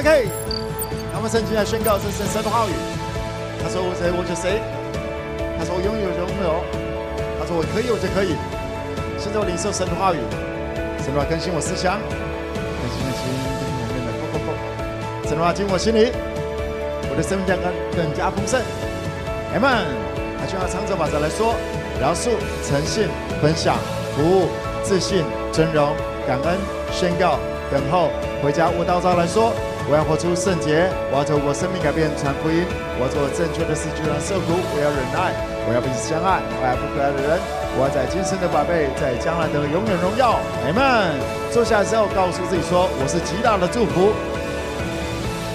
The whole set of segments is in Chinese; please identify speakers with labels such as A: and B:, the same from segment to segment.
A: OK，那我们圣经来宣告这是神的话语。他说我谁我就谁，他说我拥有拥有，他说我可以我就可以。现在我领受神的话语，神的话更新我思想，更新更新更新里面的，不不不，神的话进我心里，我的生命将更更加丰盛。Amen。他就要唱着把这来说，饶恕、诚信、分享、服务、自信、尊荣、感恩、宣告、等候、回家。我祷告来说。我要活出圣洁，我要透过生命改变传福音，我要做正确的事，就让受苦。我要忍耐，我要彼此相爱，我要不可爱的人。我要在今生的宝贝，在将来的永远荣耀。阿们。坐下之后，告诉自己说：“我是极大的祝福。”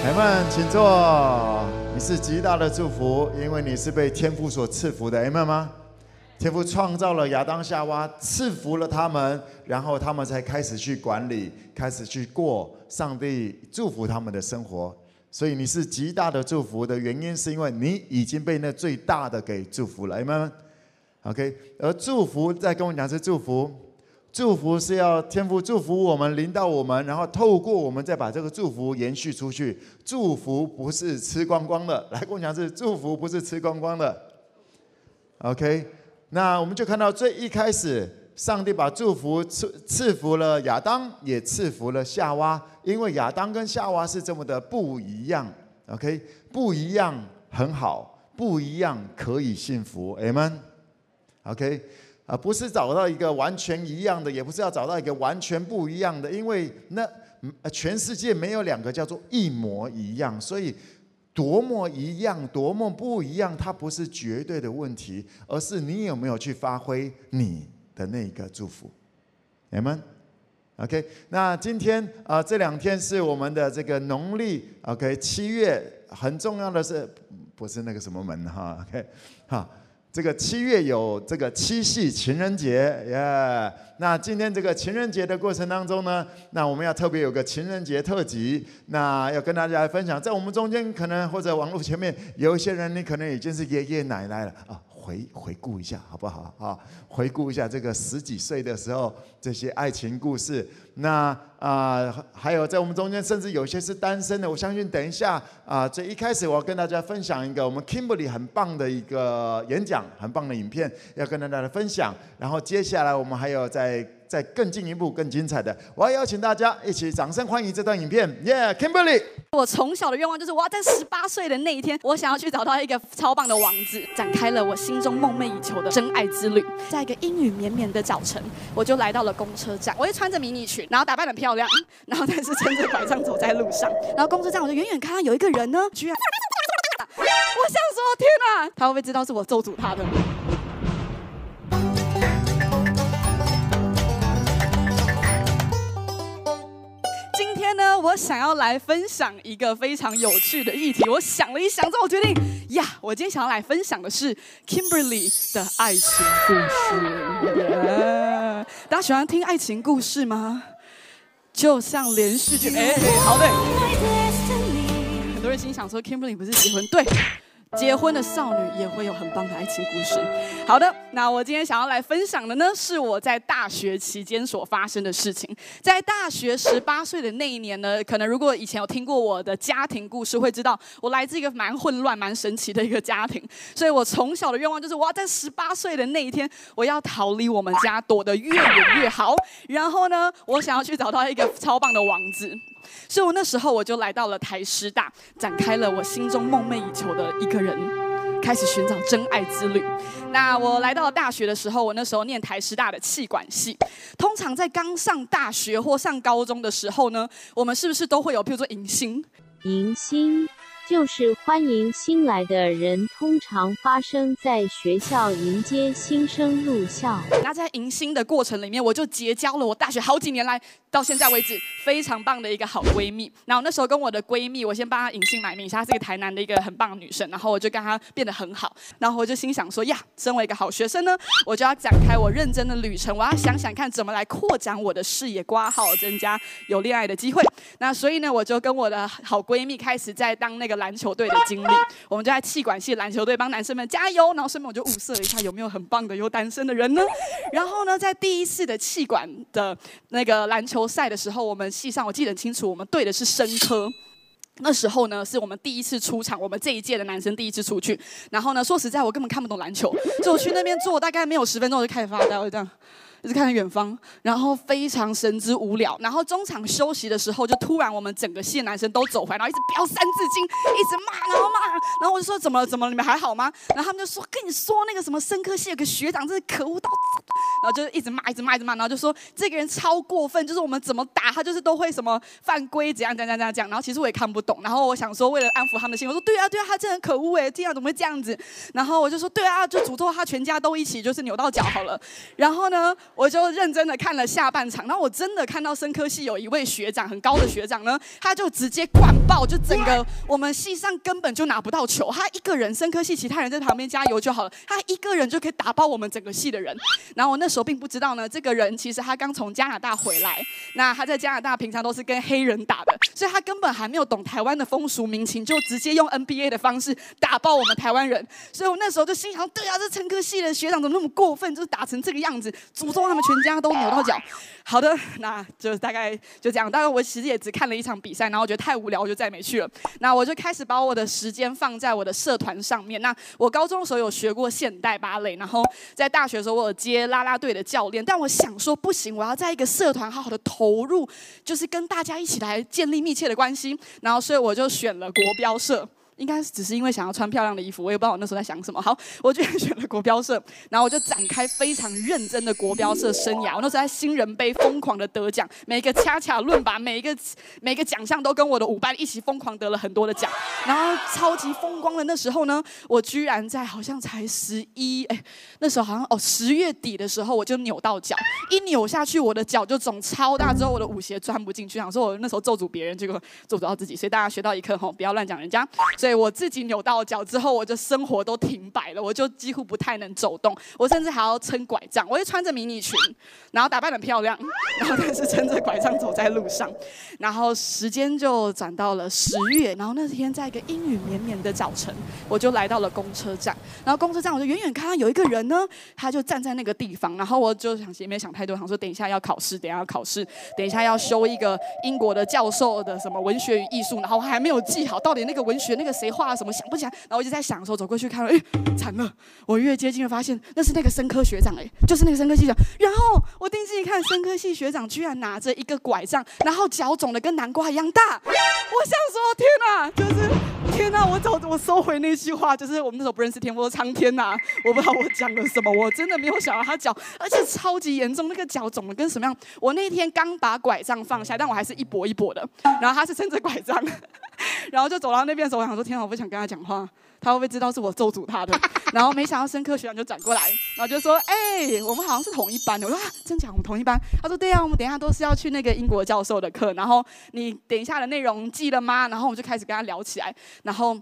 A: 阿们，请坐。你是极大的祝福，因为你是被天父所赐福的。阿们吗？天父创造了亚当夏娃，赐福了他们，然后他们才开始去管理，开始去过上帝祝福他们的生活。所以你是极大的祝福的原因，是因为你已经被那最大的给祝福了，明白吗？OK，而祝福再跟我讲是祝福，祝福是要天父祝福我们，临到我们，然后透过我们再把这个祝福延续出去。祝福不是吃光光的，来跟我讲是祝福不是吃光光的，OK。那我们就看到最一开始，上帝把祝福赐赐福了亚当，也赐福了夏娃，因为亚当跟夏娃是这么的不一样，OK，不一样很好，不一样可以幸福，Amen，OK，啊，不是找到一个完全一样的，也不是要找到一个完全不一样的，因为那全世界没有两个叫做一模一样，所以。多么一样，多么不一样，它不是绝对的问题，而是你有没有去发挥你的那个祝福你们 o k。那今天啊、这两天是我们的这个农历 OK 七月，很重要的是，不是那个什么门哈，OK，好。这个七月有这个七夕情人节，耶、那今天这个情人节的过程当中呢，那我们要特别有个情人节特辑，那要跟大家来分享。在我们中间，可能或者网络前面有一些人，你可能已经是爷爷奶奶了啊。回回顾一下好不好啊？回顾一下这个十几岁的时候这些爱情故事。那啊、还有在我们中间，甚至有些是单身的。我相信等一下啊，这、一开始我要跟大家分享一个我们 Kimberly 很棒的一个演讲，很棒的影片要跟大家来分享。然后接下来我们还有在。再更进一步、更精彩的，我要邀请大家一起掌声欢迎这段影片。Yeah，Kimberly。
B: 我从小的愿望就是，我要在十八岁的那一天，我想要去找到一个超棒的王子，展开了我心中梦寐以求的真爱之旅。在一个阴雨绵绵的早晨，我就来到了公车站。我就穿着迷你裙，然后打扮得很漂亮，然后但是撑着拐杖走在路上。然后公车站，我就远远看到有一个人呢，居然，我想说，天哪，他会不会知道是我咒诅他的？我想要来分享一个非常有趣的议题。我想了一想之后，我决定呀，我今天想要来分享的是 Kimberly 的爱情故事。大家喜欢听爱情故事吗？就像连续剧。哎，好嘞。很多人心想说，Kimberly 不是结婚？对。结婚的少女也会有很棒的爱情故事。好的，那我今天想要来分享的呢，是我在大学期间所发生的事情。在大学十八岁的那一年呢，可能如果以前有听过我的家庭故事，会知道我来自一个蛮混乱、蛮神奇的一个家庭。所以我从小的愿望就是，我要在十八岁的那一天，我要逃离我们家，躲得越远越好。然后呢，我想要去找到一个超棒的王子。所以我那时候我就来到了台师大，展开了我心中梦寐以求的一个人，开始寻找真爱之旅。那我来到大学的时候，我那时候念台师大的气管系。通常在刚上大学或上高中的时候呢，我们是不是都会有，譬如说迎新？
C: 迎新。就是欢迎新来的人，通常发生在学校迎接新生入校。
B: 那在迎新的过程里面，我就结交了我大学好几年来到现在为止非常棒的一个好闺蜜。然后那时候跟我的闺蜜，我先帮她迎新买名下，她是一个台南的一个很棒的女生。然后我就跟她变得很好。然后我就心想说呀，身为一个好学生呢，我就要展开我认真的旅程。我要想想看怎么来扩展我的视野，挂号增加有恋爱的机会。那所以呢，我就跟我的好闺蜜开始在当那个。篮球队的经历，我们就在气管系篮球队帮男生们加油，然后顺便我就物色了一下有没有很棒的有单身的人呢。然后呢，在第一次的气管的那个篮球赛的时候，我们系上我记得很清楚，我们对的是生科。那时候呢，是我们第一次出场，我们这一届的男生第一次出去。然后呢，说实在，我根本看不懂篮球，就去那边坐，大概没有十分钟就开始发呆，我就这样。一直看着远方，然后非常神之无聊。然后中场休息的时候，就突然我们整个系男生都走回来，然后一直飙三字经，一直骂，然后骂。然后我就说：怎么？怎么？你们还好吗？然后他们就说：跟你说那个什么生科系有个学长，真是可恶到。然后就一直骂，一直骂，一直骂。然后就说这个人超过分，就是我们怎么打他，就是都会什么犯规，怎样怎样怎样怎样。然后其实我也看不懂。然后我想说，为了安抚他们的心，我说：对啊，对啊，他真的很可恶哎，这样怎么会这样子？然后我就说：对啊，就诅咒他全家都一起就是扭到脚好了。然后呢？我就认真的看了下半场，然后我真的看到生科系有一位学长，很高的学长呢，他就直接灌爆，就整个我们系上根本就拿不到球，他一个人生科系其他人在旁边加油就好了，他一个人就可以打爆我们整个系的人。然后我那时候并不知道呢，这个人其实他刚从加拿大回来，那他在加拿大平常都是跟黑人打的，所以他根本还没有懂台湾的风俗民情，就直接用 NBA 的方式打爆我们台湾人。所以我那时候就心想，对啊，这生科系的学长怎么那么过分，就是打成这个样子，诅咒他们全家都扭到脚，好的，那就大概就这样。当然，我其实也只看了一场比赛，然后我觉得太无聊，我就再没去了。那我就开始把我的时间放在我的社团上面。那我高中的时候有学过现代芭蕾，然后在大学的时候我有接啦啦队的教练。但我想说，不行，我要在一个社团好好的投入，就是跟大家一起来建立密切的关系。然后，所以我就选了国标社。应该只是因为想要穿漂亮的衣服，我也不知道我那时候在想什么。好，我就选了国标社，然后我就展开非常认真的国标社生涯。我那时候在新人杯疯狂的得奖，每个恰恰论吧，每一个 每个奖项都跟我的舞伴一起疯狂得了很多的奖。然后超级风光的那时候呢，我居然在好像才十一，哎，那时候好像哦十月底的时候我就扭到脚，一扭下去我的脚就肿超大，之后我的舞鞋钻不进去，想说我那时候咒诅别人，结果咒诅到自己，所以大家学到一课吼，不要乱讲人家。对，我自己扭到脚之后，我就生活都停摆了，我就几乎不太能走动，我甚至还要撑拐杖。我就穿着迷你裙，然后打扮得漂亮，然后但是撑着拐杖走在路上。然后时间就转到了十月，然后那天在一个阴雨绵绵的早晨，我就来到了公车站。然后公车站，我就远远看到有一个人呢，他就站在那个地方。然后我就想，也没想太多，想说等一下要考试，等一下要考试，等一下要修一个英国的教授的什么文学与艺术，然后我还没有记好到底那个文学那个谁画。什么想不起来，然后我就在想的时候走过去看了，哎，惨了！我越接近越发现那是那个生科学长，哎，就是那个生科系学长。然后我定睛一看，生科系学长居然拿着一个拐杖，然后脚肿的跟南瓜一样大。我想说，天哪，就是天哪！我走，我收回那句话，就是我们那时候不认识天，我说苍天呐，我不知道我讲了什么，我真的没有想到他脚，而且超级严重，那个脚肿的跟什么样？我那天刚把拐杖放下，但我还是一跛一跛的，然后他是撑着拐杖。然后就走到那边的时候，我想说：天，我不想跟他讲话，他会不会知道是我咒诅他的？然后没想到生科学长就转过来，然后就说：哎，我们好像是同一班的。我说：啊，真假？我们同一班？他说：对啊，我们等一下都是要去那个英国教授的课。然后你等一下的内容记了吗？然后我们就开始跟他聊起来，然后。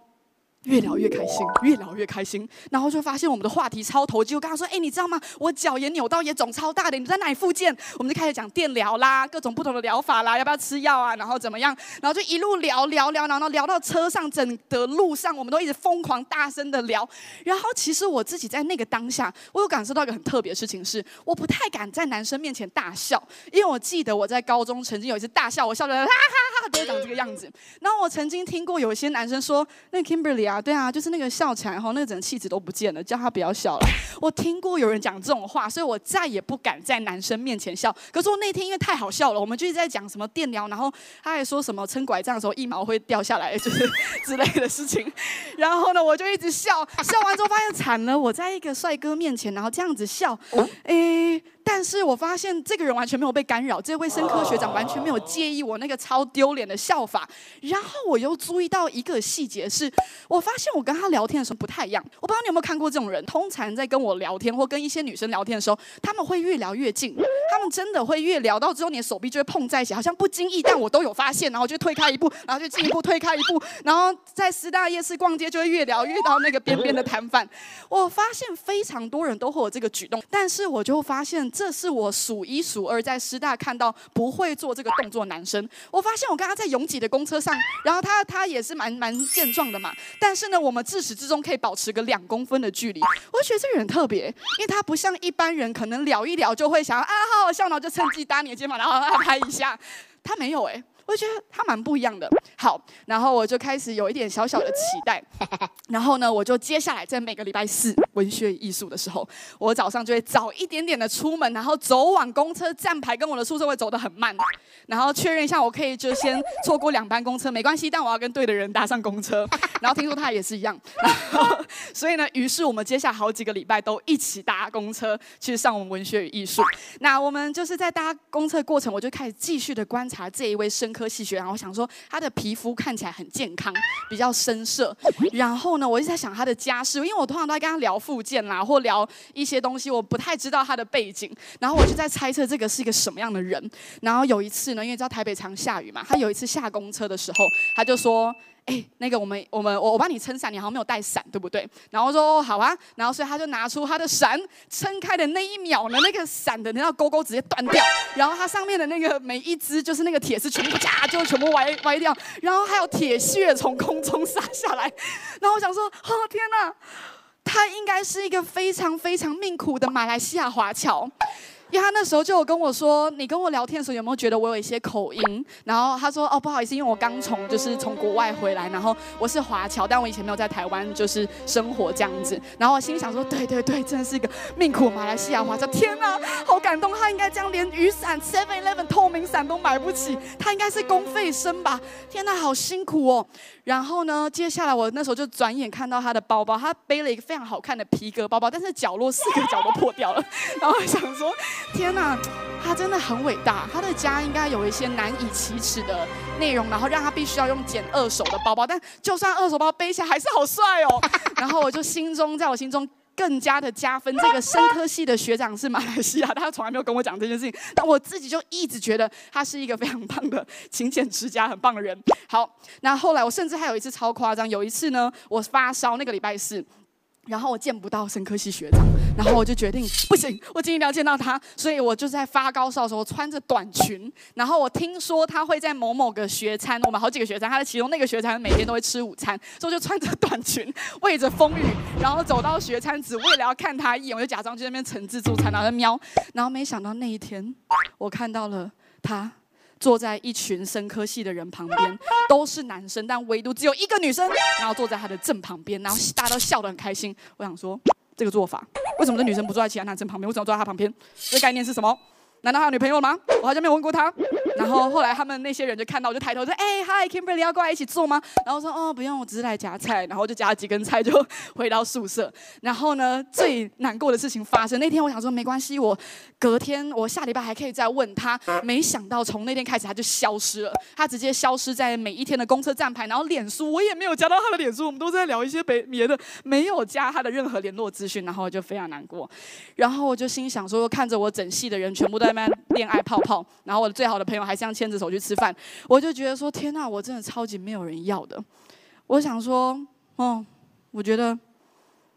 B: 越聊越开心，越聊越开心，然后就发现我们的话题超投机。我跟他说：“哎，你知道吗？我脚也扭到，也肿超大的。你在哪里复健？”我们就开始讲电疗啦，各种不同的疗法啦，要不要吃药啊？然后怎么样？然后就一路聊聊聊，然后聊到车上，整的路上，我们都一直疯狂大声的聊。然后其实我自己在那个当下，我有感受到一个很特别的事情是，我不太敢在男生面前大笑，因为我记得我在高中曾经有一次大笑，我笑得哈哈哈哈，都长这个样子。然后我曾经听过有一些男生说：“那 Kimberly 啊。”啊，对啊，就是那个笑起来后，那个整个气质都不见了，叫他不要笑了。我听过有人讲这种话，所以我再也不敢在男生面前笑。可是我那天因为太好笑了，我们就一直在讲什么电疗，然后他还说什么撑拐杖的时候一毛会掉下来，就是之类的事情。然后呢，我就一直笑，笑完之后发现惨了，我在一个帅哥面前，然后这样子笑，诶。但是我发现这个人完全没有被干扰，这位生科学长完全没有介意我那个超丢脸的笑法。然后我又注意到一个细节是，我发现我跟他聊天的时候不太一样。我不知道你有没有看过这种人，通常在跟我聊天或跟一些女生聊天的时候，他们会越聊越近，他们真的会越聊到之后，你的手臂就会碰在一起，好像不经意，但我都有发现，然后就退开一步，然后就进一步退开一步，然后在师大夜市逛街就会越聊越到那个边边的摊贩。我发现非常多人都会有这个举动，但是我就发现。这是我数一数二在师大看到不会做这个动作男生。我发现我跟他在拥挤的公车上，然后他他也是蛮蛮健壮的嘛，但是呢，我们自始至终可以保持个两公分的距离。我觉得这个人特别，因为他不像一般人，可能聊一聊就会想啊好好笑，然后就趁机搭你的肩膀，然后拍一下。他没有哎、我觉得他蛮不一样的。好，然后我就开始有一点小小的期待。然后呢，我就接下来在每个礼拜四文学与艺术的时候，我早上就会早一点点的出门，然后走往公车站牌，跟我的宿舍会走得很慢，然后确认一下我可以就先错过两班公车没关系，但我要跟对的人搭上公车。然后听说他也是一样，然后所以呢，于是我们接下来好几个礼拜都一起搭公车去上我们文学与艺术。那我们就是在搭公车过程，我就开始继续的观察这一位生科系学长，我想说他的皮肤看起来很健康，比较深色。然后呢，我一直在想他的家世，因为我通常都在跟他聊附件啦，或聊一些东西，我不太知道他的背景。然后我就在猜测这个是一个什么样的人。然后有一次呢，因为知道台北常下雨嘛，他有一次下公车的时候，他就说。哎，那个我们我们我我帮你撑伞，你好像没有带伞，对不对？然后说好啊，然后所以他就拿出他的伞，撑开的那一秒呢，那个伞的那道钩钩直接断掉，然后它上面的那个每一只就是那个铁丝全部夹就全部歪歪掉，然后还有铁屑从空中洒下来，然后我想说哦天哪，他应该是一个非常非常命苦的马来西亚华侨。因为他那时候就有跟我说，你跟我聊天的时候有没有觉得我有一些口音？然后他说，哦，不好意思，因为我刚从就是从国外回来，然后我是华侨，但我以前没有在台湾就是生活这样子。然后我心里想说，对对对，真的是一个命苦马来西亚华侨。天哪，好感动，他应该这样连雨伞 Seven Eleven 透明伞都买不起，他应该是公费生吧？天哪，好辛苦哦。然后呢，接下来我那时候就转眼看到他的包包，他背了一个非常好看的皮革包包，但是角落四个角都破掉了。然后想说，天哪，他真的很伟大，他的家应该有一些难以启齿的内容，然后让他必须要用捡二手的包包，但就算二手包背起来还是好帅哦。然后我就心中，在我心中。更加的加分。这个生科系的学长是马来西亚，他从来没有跟我讲这件事情，但我自己就一直觉得他是一个非常棒的勤俭持家、很棒的人。好，那后来我甚至还有一次超夸张，有一次呢，我发烧那个礼拜四。然后我见不到生科系学长，然后我就决定不行，我今天一定要见到他，所以我就在发高烧的时候穿着短裙。然后我听说他会在某某个学餐，我们好几个学餐，他的其中那个学餐每天都会吃午餐，所以我就穿着短裙，为着风雨，然后走到学餐，只为了要看他一眼，我就假装去那边盛自助餐，然后在瞄。然后没想到那一天，我看到了他。坐在一群生科系的人旁边，都是男生，但唯独只有一个女生，然后坐在他的正旁边，然后大家都笑得很开心。我想说，这个做法，为什么这女生不坐在其他男生旁边，为什么坐在他旁边？这概念是什么？难道他有女朋友吗？我好像没有问过他。然后后来他们那些人就看到，我就抬头说：“哎嗨，Kimberly 要过来一起坐吗？”然后说：“哦，不用，我只是来夹菜。”然后就夹了几根菜就 回到宿舍。然后呢，最难过的事情发生那天，我想说没关系，我隔天我下礼拜还可以再问他。没想到从那天开始他就消失了，他直接消失在每一天的公车站牌。然后脸书我也没有加到他的脸书，我们都在聊一些别别的，没有加他的任何联络资讯。然后我就非常难过。然后我就心想说，看着我整系的人全部都在那。恋爱泡泡，然后我的最好的朋友还这样牵着手去吃饭，我就觉得说天呐，我真的超级没有人要的。我想说，哦，我觉得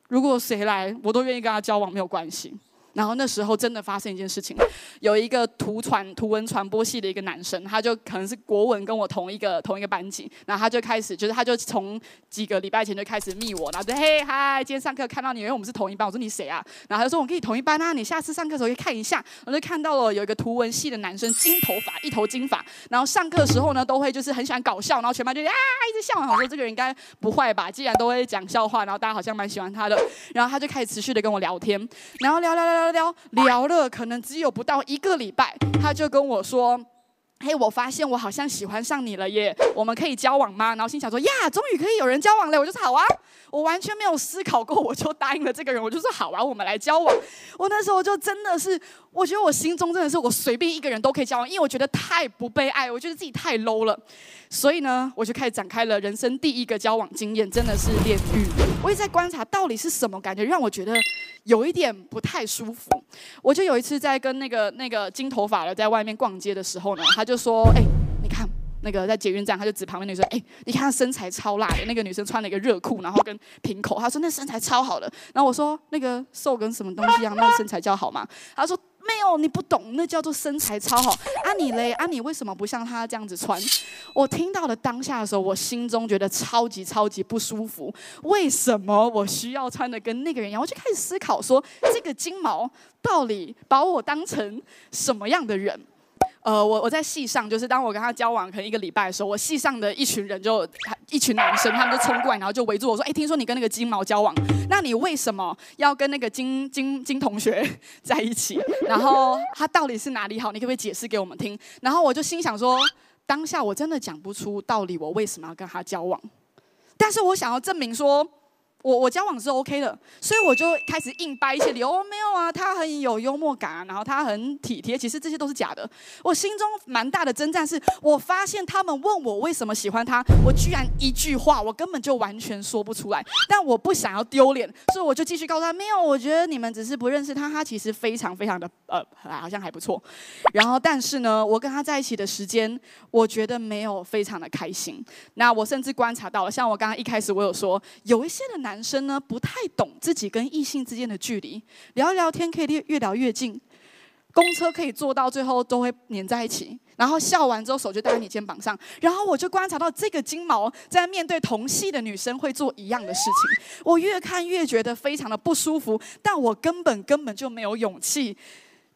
B: 如果谁来，我都愿意跟他交往，没有关系。然后那时候真的发生一件事情，有一个图传图文传播系的一个男生，他就可能是国文跟我同一个同一个班级，然后他就开始就是他就从几个礼拜前就开始密我，然后就嘿嗨，今天上课看到你，因为我们是同一班，我说你谁啊？然后他说我跟你同一班啊，你下次上课的时候可以看一下。我就看到了有一个图文系的男生，金头发，一头金发，然后上课的时候呢都会就是很喜欢搞笑，然后全班就啊一直笑，我说这个人应该不坏吧？既然都会讲笑话，然后大家好像蛮喜欢他的，然后他就开始持续的跟我聊天，然后聊聊聊聊。聊聊了，可能只有不到一个礼拜，他就跟我说：“嘿，我发现我好像喜欢上你了耶，我们可以交往吗？”然后心想说：“呀，终于可以有人交往了。”我就说：“好啊。”我完全没有思考过，我就答应了这个人，我就说：“好啊，我们来交往。”我那时候就真的是，我觉得我心中真的是我随便一个人都可以交往，因为我觉得太不被爱，我觉得自己太 low 了。所以呢，我就开始展开了人生第一个交往经验，真的是炼狱。我也在观察到底是什么感觉让我觉得有一点不太舒服。我就有一次在跟那个那个金头发的在外面逛街的时候呢，他就说：“哎，你看那个在捷运站，他就指旁边女生，哎，你看她身材超辣的。那个女生穿了一个热裤，然后跟平口，他说那身材超好的。然后我说那个瘦跟什么东西一样，那个身材叫好吗？他说。”没有，你不懂，那叫做身材超好。啊你嘞？啊你为什么不像他这样子穿？我听到了当下的时候，我心中觉得超级超级不舒服。为什么我需要穿的跟那个人一样？我就开始思考说，这个金毛到底把我当成什么样的人？呃，我我在系上，就是当我跟他交往可能一个礼拜的时候，我系上的一群人就一群男生，他们就冲过来，然后就围住我说：“哎，听说你跟那个金毛交往，那你为什么要跟那个金金金同学 在一起？然后他到底是哪里好？你可不可以解释给我们听？”然后我就心想说，当下我真的讲不出道理，我为什么要跟他交往？但是我想要证明说。我我交往是 OK 的，所以我就开始硬掰一些理由。没有啊，他很有幽默感啊，然后他很体贴。其实这些都是假的。我心中蛮大的征战是，我发现他们问我为什么喜欢他，我居然一句话我根本就完全说不出来。但我不想要丢脸，所以我就继续告诉他：没有，我觉得你们只是不认识他，他其实非常非常的呃，好像还不错。然后，但是呢，我跟他在一起的时间，我觉得没有非常的开心。那我甚至观察到了，像我刚刚一开始我有说，有一些的男。男生呢，不太懂自己跟异性之间的距离，聊一聊天可以越聊越近，公车可以坐到最后都会黏在一起，然后笑完之后手就搭在你肩膀上，然后我就观察到这个金毛在面对同系的女生会做一样的事情，我越看越觉得非常的不舒服，但我根本根本就没有勇气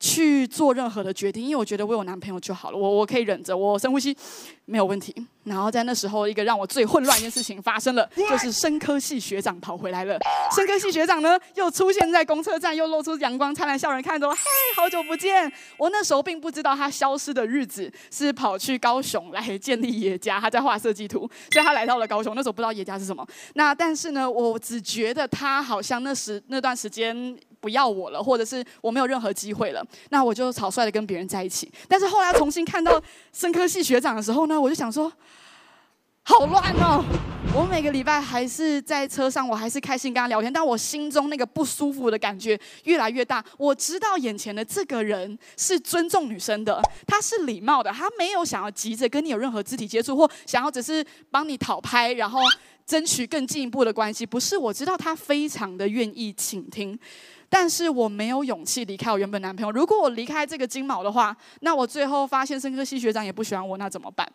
B: 去做任何的决定，因为我觉得我有男朋友就好了，我我可以忍着，我深呼吸。没有问题。然后在那时候，一个让我最混乱一件事情发生了，就是生科系学长跑回来了。生科系学长呢，又出现在公车站，又露出阳光灿烂笑容，看着我，嘿，好久不见。我那时候并不知道他消失的日子是跑去高雄来建立野家，他在画设计图，所以他来到了高雄。那时候不知道野家是什么。那但是呢，我只觉得他好像那时那段时间不要我了，或者是我没有任何机会了。那我就草率的跟别人在一起。但是后来重新看到生科系学长的时候呢，我就想说，好乱哦！我每个礼拜还是在车上，我还是开心跟他聊天，但我心中那个不舒服的感觉越来越大。我知道眼前的这个人是尊重女生的，他是礼貌的，他没有想要急着跟你有任何肢体接触，或想要只是帮你讨拍，然后争取更进一步的关系。不是，我知道他非常的愿意倾听。但是我没有勇气离开我原本男朋友。如果我离开这个金毛的话，那我最后发现申科系学长也不喜欢我，那怎么办？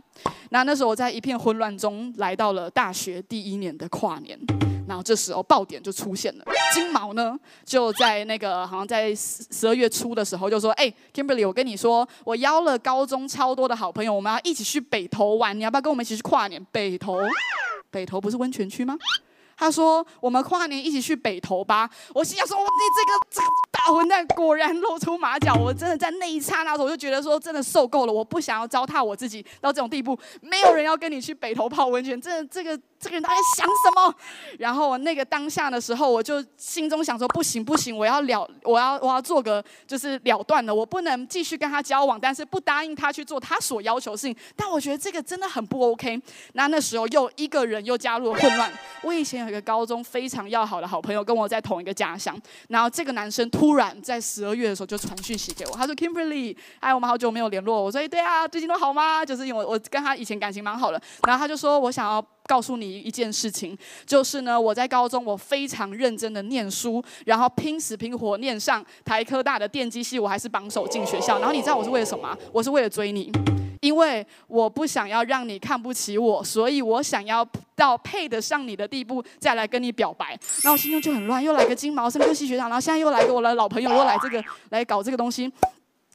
B: 那那时候我在一片混乱中来到了大学第一年的跨年，然后这时候爆点就出现了。金毛呢就在那个好像在十二月初的时候就说：“哎，Kimberly，我跟你说，我邀了高中超多的好朋友，我们要一起去北投玩，你要不要跟我们一起去跨年？北投，北投不是温泉区吗？”他说：“我们跨年一起去北投吧。”我心想说：“你这个这个大混蛋果然露出马脚。”我真的在那一刹那，我就觉得说，真的受够了。我不想要糟蹋我自己到这种地步。没有人要跟你去北投泡温泉，这这个。这个人他在想什么？然后那个当下的时候，我就心中想说：不行不行，我要了，我要我要做个就是了断了，我不能继续跟他交往，但是不答应他去做他所要求的事情。但我觉得这个真的很不 OK。那那时候又一个人又加入了混乱。我以前有一个高中非常要好的好朋友，跟我在同一个家乡。然后这个男生突然在十二月的时候就传讯息给我，他说：“Kimberly，哎，我们好久没有联络。”我说：“哎，对啊，最近都好吗？”就是因为我跟他以前感情蛮好的。然后他就说我想要。告诉你一件事情，就是呢，我在高中我非常认真的念书，然后拼死拼活念上台科大的电机系，我还是榜首进学校。然后你知道我是为了什么？我是为了追你，因为我不想要让你看不起我，所以我想要到配得上你的地步再来跟你表白。然后心中就很乱，又来个金毛生科系学长，然后现在又来个我的老朋友，又来这个来搞这个东西。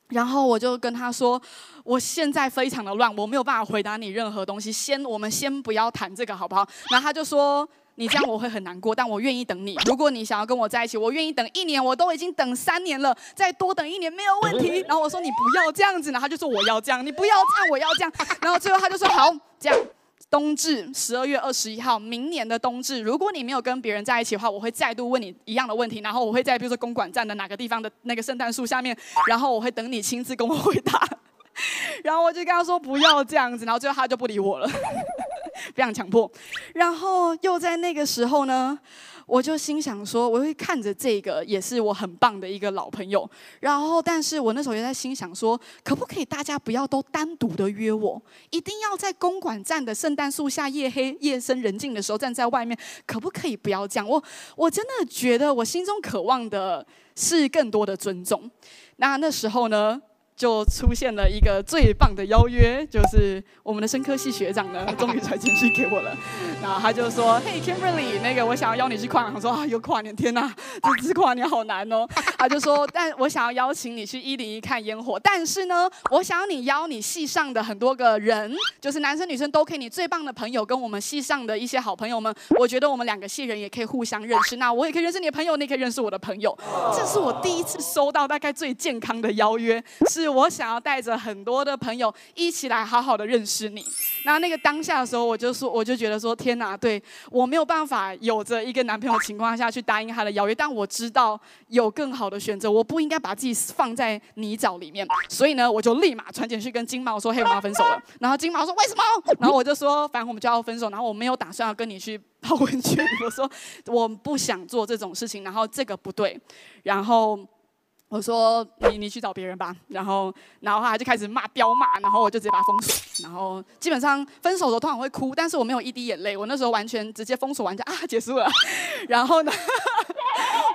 B: 然后我就跟他说，我现在非常的乱，我没有办法回答你任何东西。先，我们先不要谈这个，好不好？然后他就说，你这样我会很难过，但我愿意等你。如果你想要跟我在一起，我愿意等一年。我都已经等三年了，再多等一年没有问题。然后我说，你不要这样子，然后他就说我要这样，你不要这样，我要这样。然后最后他就说好，这样。冬至十二月二十一号，明年的冬至，如果你没有跟别人在一起的话，我会再度问你一样的问题，然后我会在比如说公馆站的哪个地方的那个圣诞树下面，然后我会等你亲自跟我回答。然后我就跟他说不要这样子，然后最后他就不理我了，非常强迫。然后又在那个时候呢。我就心想说，我会看着这个，也是我很棒的一个老朋友。然后，但是我那时候也在心想说，可不可以大家不要都单独的约我，一定要在公馆站的圣诞树下，夜黑夜深人静的时候站在外面，可不可以不要这样？我我真的觉得我心中渴望的是更多的尊重。那那时候呢？就出现了一个最棒的邀约，就是我们的生科系学长呢，终于传简讯给我了。然后他就说：“嘿，Kimberly，那个我想要邀你去跨年。”我说：“啊，有跨年，天哪，这次跨年好难哦。”他就说：“但我想要邀请你去一零一看烟火，但是呢，我想要你邀你系上的很多个人，就是男生女生都可以，你最棒的朋友跟我们系上的一些好朋友们，我觉得我们两个系人也可以互相认识。那我也可以认识你的朋友，你也可以认识我的朋友。这是我第一次收到大概最健康的邀约，是。”我想要带着很多的朋友一起来好好的认识你。那那个当下的时候，我就说，我就觉得说，天哪，对，我没有办法有着一个男朋友情况下去答应他的邀约，但我知道有更好的选择，我不应该把自己放在泥沼里面。所以呢，我就立马传简讯跟金毛说：“嘿，我们要分手了。”然后金毛说：“为什么？”然后我就说：“反正我们就要分手。”然后我没有打算要跟你去泡温泉。我说：“我不想做这种事情。”然后这个不对。然后。我说你你去找别人吧，然后然后他就开始骂彪骂，然后我就直接把他封锁，然后基本上分手的时候通常会哭，但是我没有一滴眼泪，我那时候完全直接封锁完就啊结束了，然后呢。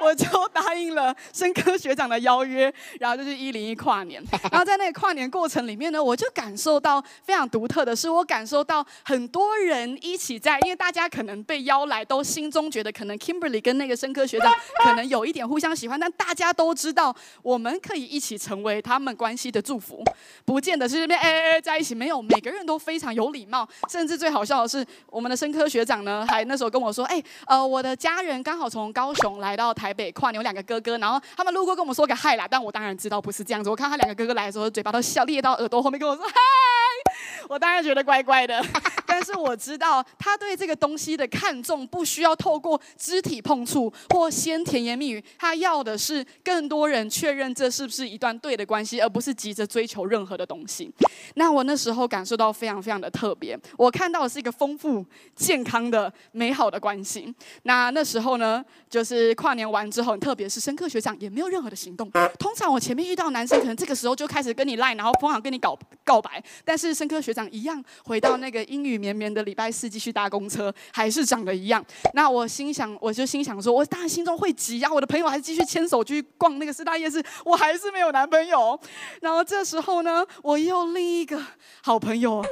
B: 我就答应了生科学长的邀约，然后就是一零一跨年。然后在那个跨年过程里面呢，我就感受到非常独特的是，我感受到很多人一起在，因为大家可能被邀来，都心中觉得可能 Kimberly 跟那个生科学长可能有一点互相喜欢，但大家都知道我们可以一起成为他们关系的祝福，不见得是这边哎哎哎在一起，没有，每个人都非常有礼貌，甚至最好笑的是，我们的生科学长呢，还那时候跟我说，哎，呃，我的家人刚好从高雄来到台北跨年，有两个哥哥，然后他们路过跟我们说个嗨啦，但我当然知道不是这样子。我看他两个哥哥来的时候，嘴巴都笑裂到耳朵后面跟我说嗨，我当然觉得怪怪的。但是我知道他对这个东西的看重，不需要透过肢体碰触或先甜言蜜语，他要的是更多人确认这是不是一段对的关系，而不是急着追求任何的东西。那我那时候感受到非常非常的特别，我看到的是一个丰富、健康的、美好的关系。那那时候呢，就是跨年完之后，特别是深科学长也没有任何的行动。通常我前面遇到男生，可能这个时候就开始跟你赖，然后疯狂跟你告告白。但是深科学长一样回到那个英语绵绵的礼拜四继续搭公车，还是长得一样。那我心想，我就心想说，我当然心中会急啊！我的朋友还是继续牵手去逛那个四大夜市，我还是没有男朋友。然后这时候呢，我又另一个好朋友。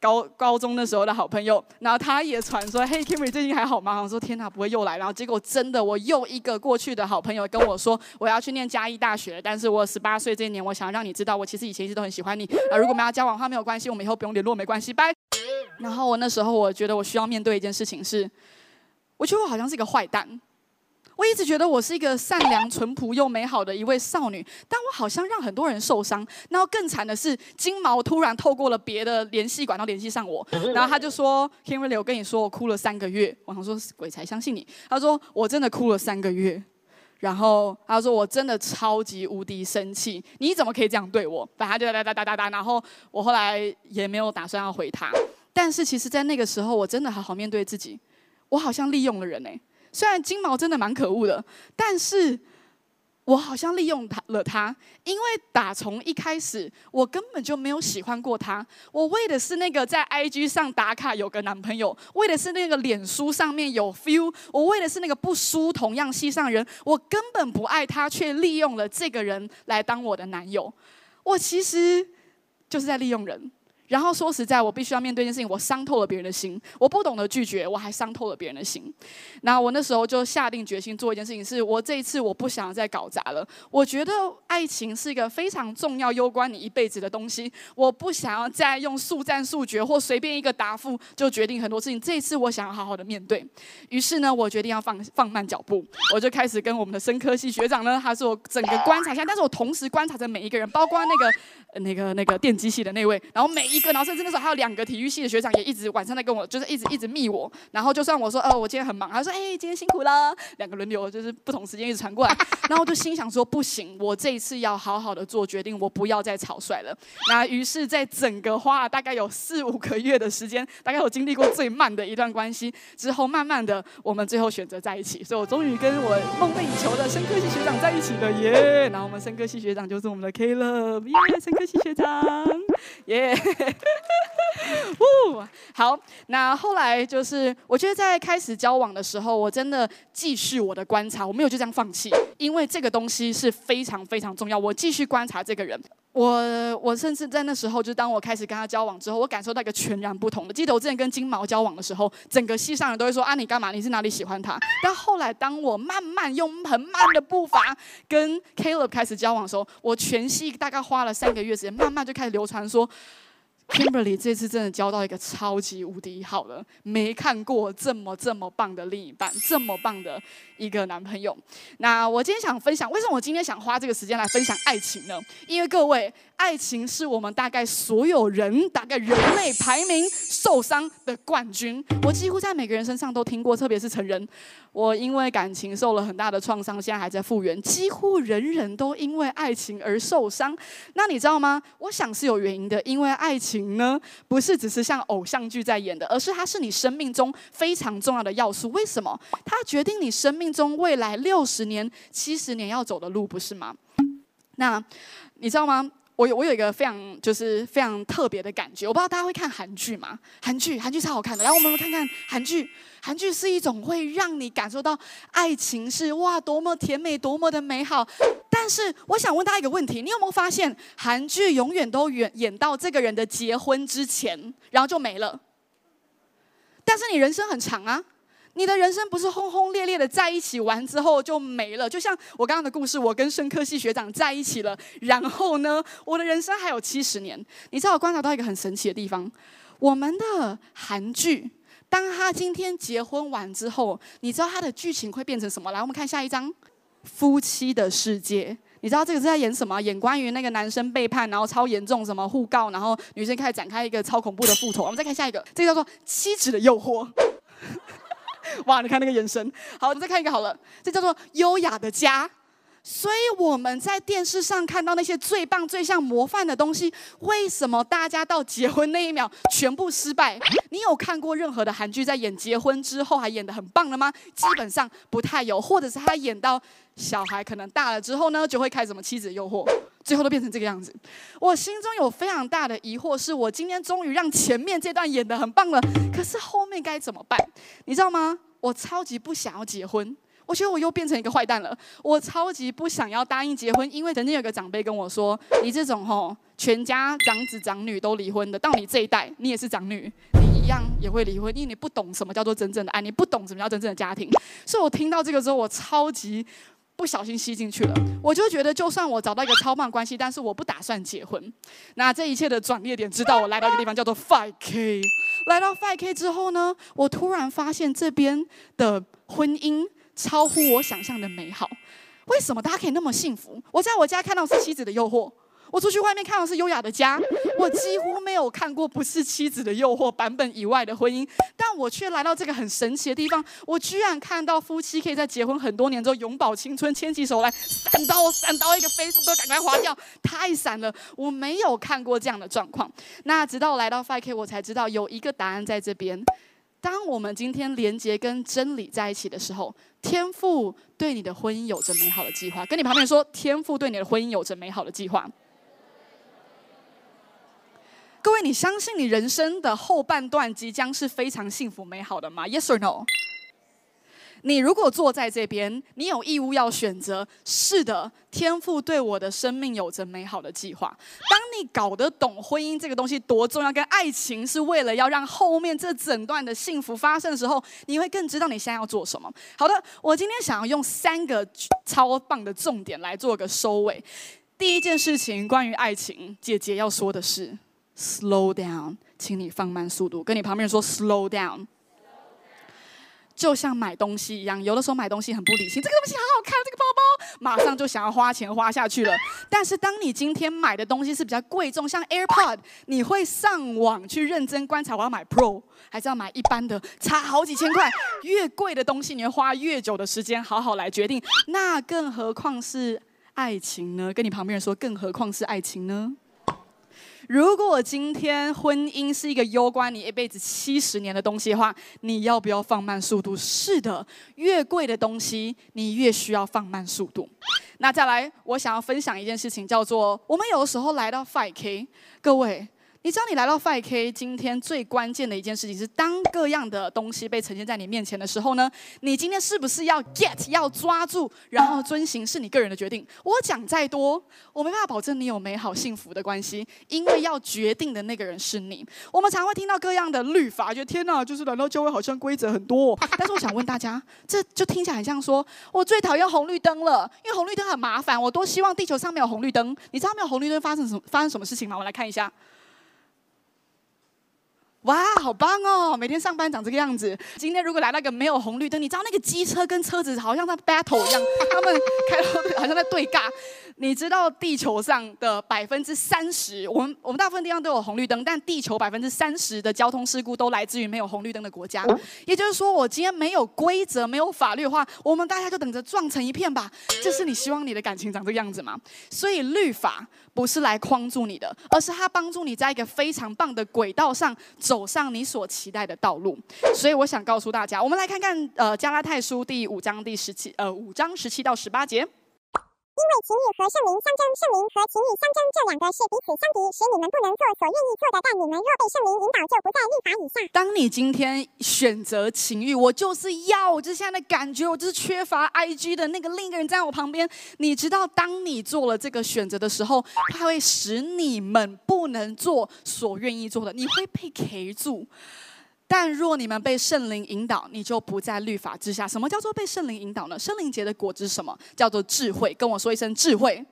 B: 高高中那时候的好朋友，然后他也传说：“嘿，Kimberly 最近还好吗？”我说：“天哪，不会又来。”然后结果真的，我又一个过去的好朋友跟我说：“我要去念嘉义大学，但是我十八岁这一年，我想让你知道，我其实以前一直都很喜欢你 啊。如果我们要交往的话，没有关系，我们以后不用联络，没关系，拜。”然后我那时候我觉得我需要面对一件事情是，我觉得我好像是一个坏蛋。我一直觉得我是一个善良、淳朴又美好的一位少女，但我好像让很多人受伤。然后更惨的是，金毛突然透过了别的联系管道联系上我，然后他就说：“Kimberly，我跟你说，我哭了三个月。”我想说鬼才相信你。他说：“我真的哭了三个月。”然后他说：“我真的超级无敌生气，你怎么可以这样对我？”反正他就哒哒哒哒哒。然后我后来也没有打算要回他，但是其实，在那个时候，我真的好好面对自己，我好像利用了人哎。虽然金毛真的蛮可恶的，但是我好像利用他了他，因为打从一开始我根本就没有喜欢过他，我为的是那个在 IG 上打卡有个男朋友，为的是那个脸书上面有 feel，我为的是那个不输同样系上人，我根本不爱他，却利用了这个人来当我的男友，我其实就是在利用人。然后说实在，我必须要面对一件事情，我伤透了别人的心。我不懂得拒绝，我还伤透了别人的心。那我那时候就下定决心做一件事情，是我这一次我不想再搞砸了。我觉得爱情是一个非常重要、攸关你一辈子的东西。我不想要再用速战速决或随便一个答复就决定很多事情。这一次我想要好好的面对。于是呢，我决定要放放慢脚步，我就开始跟我们的生科系学长呢，他是我整个观察下，但是我同时观察着每一个人，包括那个那个那个电机系的那位，然后每一。然后甚至那时候还有两个体育系的学长也一直晚上在跟我，就是一直一直密我，然后就算我说，哦，我今天很忙，他说，哎，今天辛苦了，两个轮流就是不同时间一直传过来，然后我就心想说，不行，我这一次要好好的做决定，我不要再草率了。那于是，在整个花了大概有四五个月的时间，大概有经历过最慢的一段关系之后，慢慢的我们最后选择在一起，所以我终于跟我梦寐以求的生科系学长在一起了耶。然后我们生科系学长就是我们的 Caleb 耶，生科系学长耶。呜，好，那后来就是，我觉得在开始交往的时候，我真的继续我的观察，我没有就这样放弃，因为这个东西是非常非常重要，我继续观察这个人。我我甚至在那时候，就当我开始跟他交往之后，我感受到一个全然不同的。记得我之前跟金毛交往的时候，整个系上人都会说啊，你干嘛？你是哪里喜欢他？但后来当我慢慢用很慢的步伐跟 Caleb 开始交往的时候，我全系大概花了三个月时间，慢慢就开始流传说。Kimberly 这次真的交到一个超级无敌好的，没看过这么这么棒的另一半，这么棒的一个男朋友。那我今天想分享，为什么我今天想花这个时间来分享爱情呢？因为各位，爱情是我们大概所有人，大概人类排名受伤的冠军。我几乎在每个人身上都听过，特别是成人。我因为感情受了很大的创伤，现在还在复原。几乎人人都因为爱情而受伤。那你知道吗？我想是有原因的，因为爱情呢，不是只是像偶像剧在演的，而是它是你生命中非常重要的要素。为什么？它决定你生命中未来六十年、七十年要走的路，不是吗？那你知道吗？我有我有一个非常就是非常特别的感觉，我不知道大家会看韩剧吗？韩剧韩剧超好看的，来我们看看韩剧。韩剧是一种会让你感受到爱情是哇多么甜美多么的美好。但是我想问大家一个问题：你有没有发现韩剧永远都演演到这个人的结婚之前，然后就没了？但是你人生很长啊。你的人生不是轰轰烈烈的在一起完之后就没了，就像我刚刚的故事，我跟生科系学长在一起了，然后呢，我的人生还有七十年。你知道我观察到一个很神奇的地方，我们的韩剧，当他今天结婚完之后，你知道他的剧情会变成什么？来，我们看下一章，夫妻的世界。你知道这个是在演什么？演关于那个男生背叛，然后超严重，什么互告，然后女生开始展开一个超恐怖的复仇。我们再看下一个，这个叫做妻子的诱惑。哇！你看那个眼神，好，我们再看一个好了，这叫做优雅的家。所以我们在电视上看到那些最棒、最像模范的东西，为什么大家到结婚那一秒全部失败？你有看过任何的韩剧在演结婚之后还演得很棒的吗？基本上不太有，或者是他演到小孩可能大了之后呢，就会开始什么妻子诱惑，最后都变成这个样子。我心中有非常大的疑惑，是我今天终于让前面这段演得很棒了，可是后面该怎么办？你知道吗？我超级不想要结婚，我觉得我又变成一个坏蛋了。我超级不想要答应结婚，因为曾经有个长辈跟我说：“你这种吼，全家长子长女都离婚的，到你这一代，你也是长女，你一样也会离婚，因为你不懂什么叫做真正的爱，你不懂什么叫真正的家庭。”所以我听到这个之后，我超级不小心吸进去了。我就觉得，就算我找到一个超棒关系，但是我不打算结婚。那这一切的转捩点，直到我来到一个地方叫做 Five K。来到 Five K 之后呢，我突然发现这边的婚姻超乎我想象的美好。为什么大家可以那么幸福？我在我家看到是妻子的诱惑，我出去外面看到是优雅的家，我几乎没有看过不是妻子的诱惑版本以外的婚姻。但我却来到这个很神奇的地方，我居然看到夫妻可以在结婚很多年之后永葆青春，牵起手来，闪到闪到一个飞速都赶快划掉，太闪了！我没有看过这样的状况。那直到我来到 5K，我才知道有一个答案在这边。当我们今天连接跟真理在一起的时候，天赋对你的婚姻有着美好的计划。跟你旁边说，天赋对你的婚姻有着美好的计划。各位，你相信你人生的后半段即将是非常幸福美好的吗？Yes or no？你如果坐在这边，你有义务要选择。是的，天父对我的生命有着美好的计划。当你搞得懂婚姻这个东西多重要，跟爱情是为了要让后面这整段的幸福发生的时候，你会更知道你现在要做什么。好的，我今天想要用三个超棒的重点来做个收尾。第一件事情，关于爱情，姐姐要说的是：slow down，请你放慢速度。跟你旁边说：slow down。就像买东西一样，有的时候买东西很不理性，这个东西好好看，这个包包马上就想要花钱花下去了。但是当你今天买的东西是比较贵重，像 AirPod，你会上网去认真观察，我要买 Pro 还是要买一般的，差好几千块。越贵的东西，你会花越久的时间好好来决定。那更何况是爱情呢？跟你旁边人说，更何况是爱情呢？如果今天婚姻是一个攸关你一辈子七十年的东西的话，你要不要放慢速度？是的，越贵的东西你越需要放慢速度。那再来，我想要分享一件事情，叫做我们有的时候来到 Five K，各位，你知道你来到 Five K，今天最关键的一件事情是，当各样的东西被呈现在你面前的时候呢，你今天是不是要 get 要抓住，然后遵行是你个人的决定。我讲再多，我没办法保证你有美好幸福的关系，因为要决定的那个人是你。我们常会听到各样的律法，觉得天哪，就是来到教会好像规则很多。但是我想问大家，这就听起来很像说，我最讨厌红绿灯了，因为红绿灯很麻烦，我多希望地球上没有红绿灯。你知道没有红绿灯发生什么发生什么事情吗？我们来看一下。哇，好棒哦！每天上班长这个样子。今天如果来那个没有红绿灯，你知道那个机车跟车子好像在 battle 一样，他们开到 好像在对尬。你知道地球上的百分之三十，我们我们大部分地方都有红绿灯，但地球百分之三十的交通事故都来自于没有红绿灯的国家。也就是说，我今天没有规则、没有法律的话，我们大家就等着撞成一片吧。这是你希望你的感情长这个样子吗？所以律法不是来框住你的，而是它帮助你在一个非常棒的轨道上。走上你所期待的道路，所以我想告诉大家，我们来看看呃加拉太书第五章第十七呃五章十七到十八节。
D: 因为情欲和圣灵相争，圣灵和情欲相争，这两个是彼此相敌，使你们不能做所愿意做的。但你们若被圣灵引导，就不在律法以下。
B: 当你今天选择情欲，我就是要，我就现在的感觉，我就是缺乏 IG 的那个另一个人在我旁边。你知道，当你做了这个选择的时候，它会使你们不能做所愿意做的，你会被 K 住。但若你们被圣灵引导，你就不在律法之下。什么叫做被圣灵引导呢？圣灵结的果子是什么？叫做智慧。跟我说一声智慧。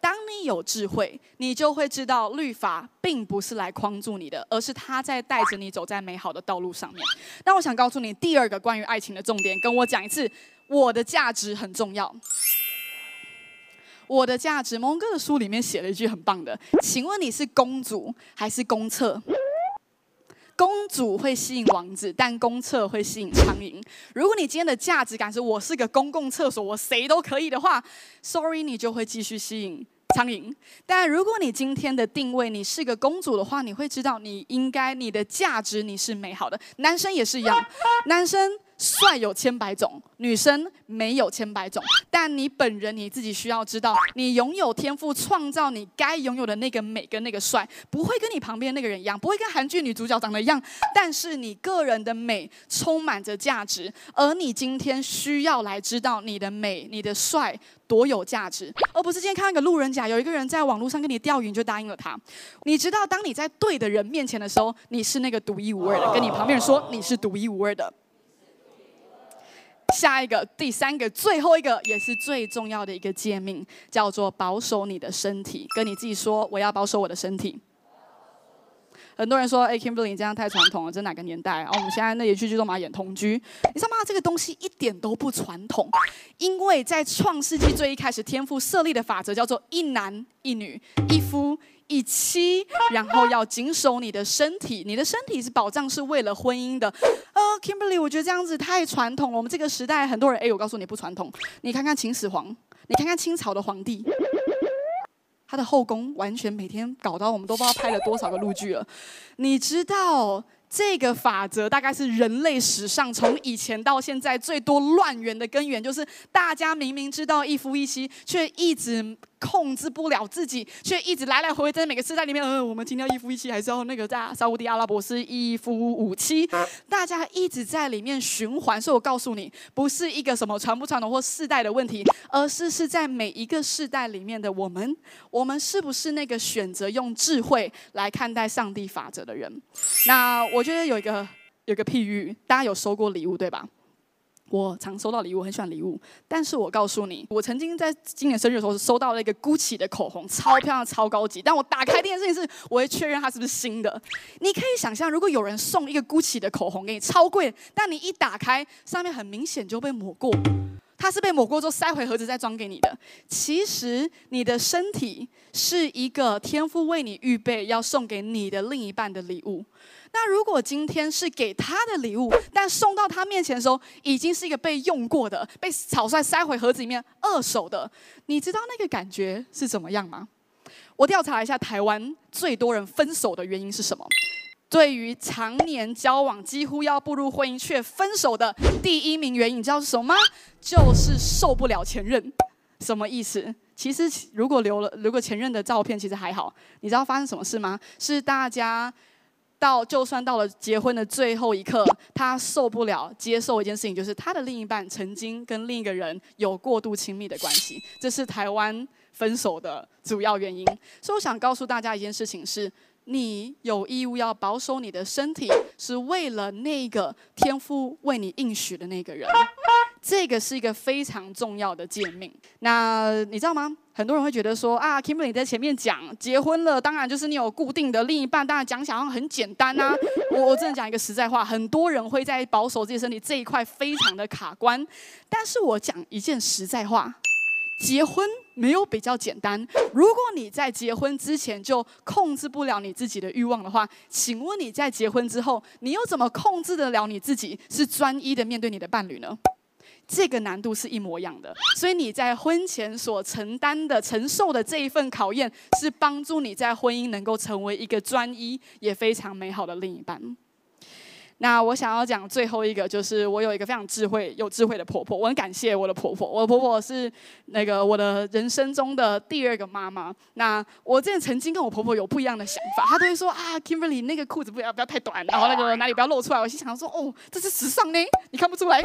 B: 当你有智慧，你就会知道律法并不是来框住你的，而是他在带着你走在美好的道路上面。那我想告诉你第二个关于爱情的重点，跟我讲一次。我的价值很重要。我的价值，蒙哥的书里面写了一句很棒的，请问你是公主还是公厕？公主会吸引王子，但公厕会吸引苍蝇。如果你今天的价值感是我是个公共厕所，我谁都可以的话，sorry，你就会继续吸引苍蝇。但如果你今天的定位你是个公主的话，你会知道你应该你的价值你是美好的。男生也是一样，男生。帅有千百种，女生没有千百种，但你本人你自己需要知道，你拥有天赋，创造你该拥有的那个美跟那个帅，不会跟你旁边那个人一样，不会跟韩剧女主角长得一样，但是你个人的美充满着价值，而你今天需要来知道你的美、你的帅多有价值，而不是今天看一个路人甲，有一个人在网络上跟你钓鱼，你就答应了他。你知道，当你在对的人面前的时候，你是那个独一无二的，跟你旁边人说你是独一无二的。下一个，第三个，最后一个，也是最重要的一个诫命，叫做保守你的身体。跟你自己说，我要保守我的身体。很多人说，哎，Kimberly，你这样太传统了，这哪个年代？然后我们现在那连续剧都嘛演同居，你知道吗？这个东西一点都不传统，因为在创世纪最一开始，天父设立的法则叫做一男一女，一夫。一妻，然后要谨守你的身体，你的身体是保障，是为了婚姻的。呃，Kimberly，我觉得这样子太传统了。我们这个时代很多人，哎，我告诉你不传统。你看看秦始皇，你看看清朝的皇帝，他的后宫完全每天搞到我们都不知道拍了多少个录剧了。你知道这个法则大概是人类史上从以前到现在最多乱源的根源，就是大家明明知道一夫一妻，却一直。控制不了自己，却一直来来回回在每个时代里面。呃，我们今天要一夫一妻，还是要那个在沙乌地阿拉伯是一夫五妻？大家一直在里面循环。所以我告诉你，不是一个什么传不传统或世代的问题，而是是在每一个世代里面的我们，我们是不是那个选择用智慧来看待上帝法则的人？那我觉得有一个有个譬喻，大家有收过礼物对吧？我常收到礼物，很喜欢礼物。但是我告诉你，我曾经在今年生日的时候收到了一个 Gucci 的口红，超漂亮、超高级。但我打开这件事情是，我会确认它是不是新的。你可以想象，如果有人送一个 Gucci 的口红给你，超贵，但你一打开，上面很明显就被抹过，它是被抹过之后塞回盒子再装给你的。其实你的身体是一个天父为你预备要送给你的另一半的礼物。那如果今天是给他的礼物，但送到他面前的时候，已经是一个被用过的、被草率塞回盒子里面二手的，你知道那个感觉是怎么样吗？我调查一下，台湾最多人分手的原因是什么？对于常年交往、几乎要步入婚姻却分手的第一名原因，你知道是什么吗？就是受不了前任。什么意思？其实如果留了，如果前任的照片其实还好。你知道发生什么事吗？是大家到就算到了结婚的最后一刻，他受不了接受一件事情，就是他的另一半曾经跟另一个人有过度亲密的关系，这是台湾分手的主要原因。所以我想告诉大家一件事情是。你有义务要保守你的身体，是为了那个天父为你应许的那个人。这个是一个非常重要的诫命。那你知道吗？很多人会觉得说啊，Kimberly 在前面讲结婚了，当然就是你有固定的另一半，当然讲起来好像很简单啊。我我真的讲一个实在话，很多人会在保守自己身体这一块非常的卡关。但是我讲一件实在话。结婚没有比较简单。如果你在结婚之前就控制不了你自己的欲望的话，请问你在结婚之后，你又怎么控制得了你自己，是专一的面对你的伴侣呢？这个难度是一模一样的。所以你在婚前所承担的、承受的这一份考验，是帮助你在婚姻能够成为一个专一也非常美好的另一半。那我想要讲最后一个，就是我有一个非常智慧、有智慧的婆婆，我很感谢我的婆婆。我的婆婆是那个我的人生中的第二个妈妈。那我之前曾经跟我婆婆有不一样的想法，她都会说啊，Kimberly 那个裤子不要不要太短，然后那个哪里不要露出来。我心想说，哦，这是时尚呢，你看不出来。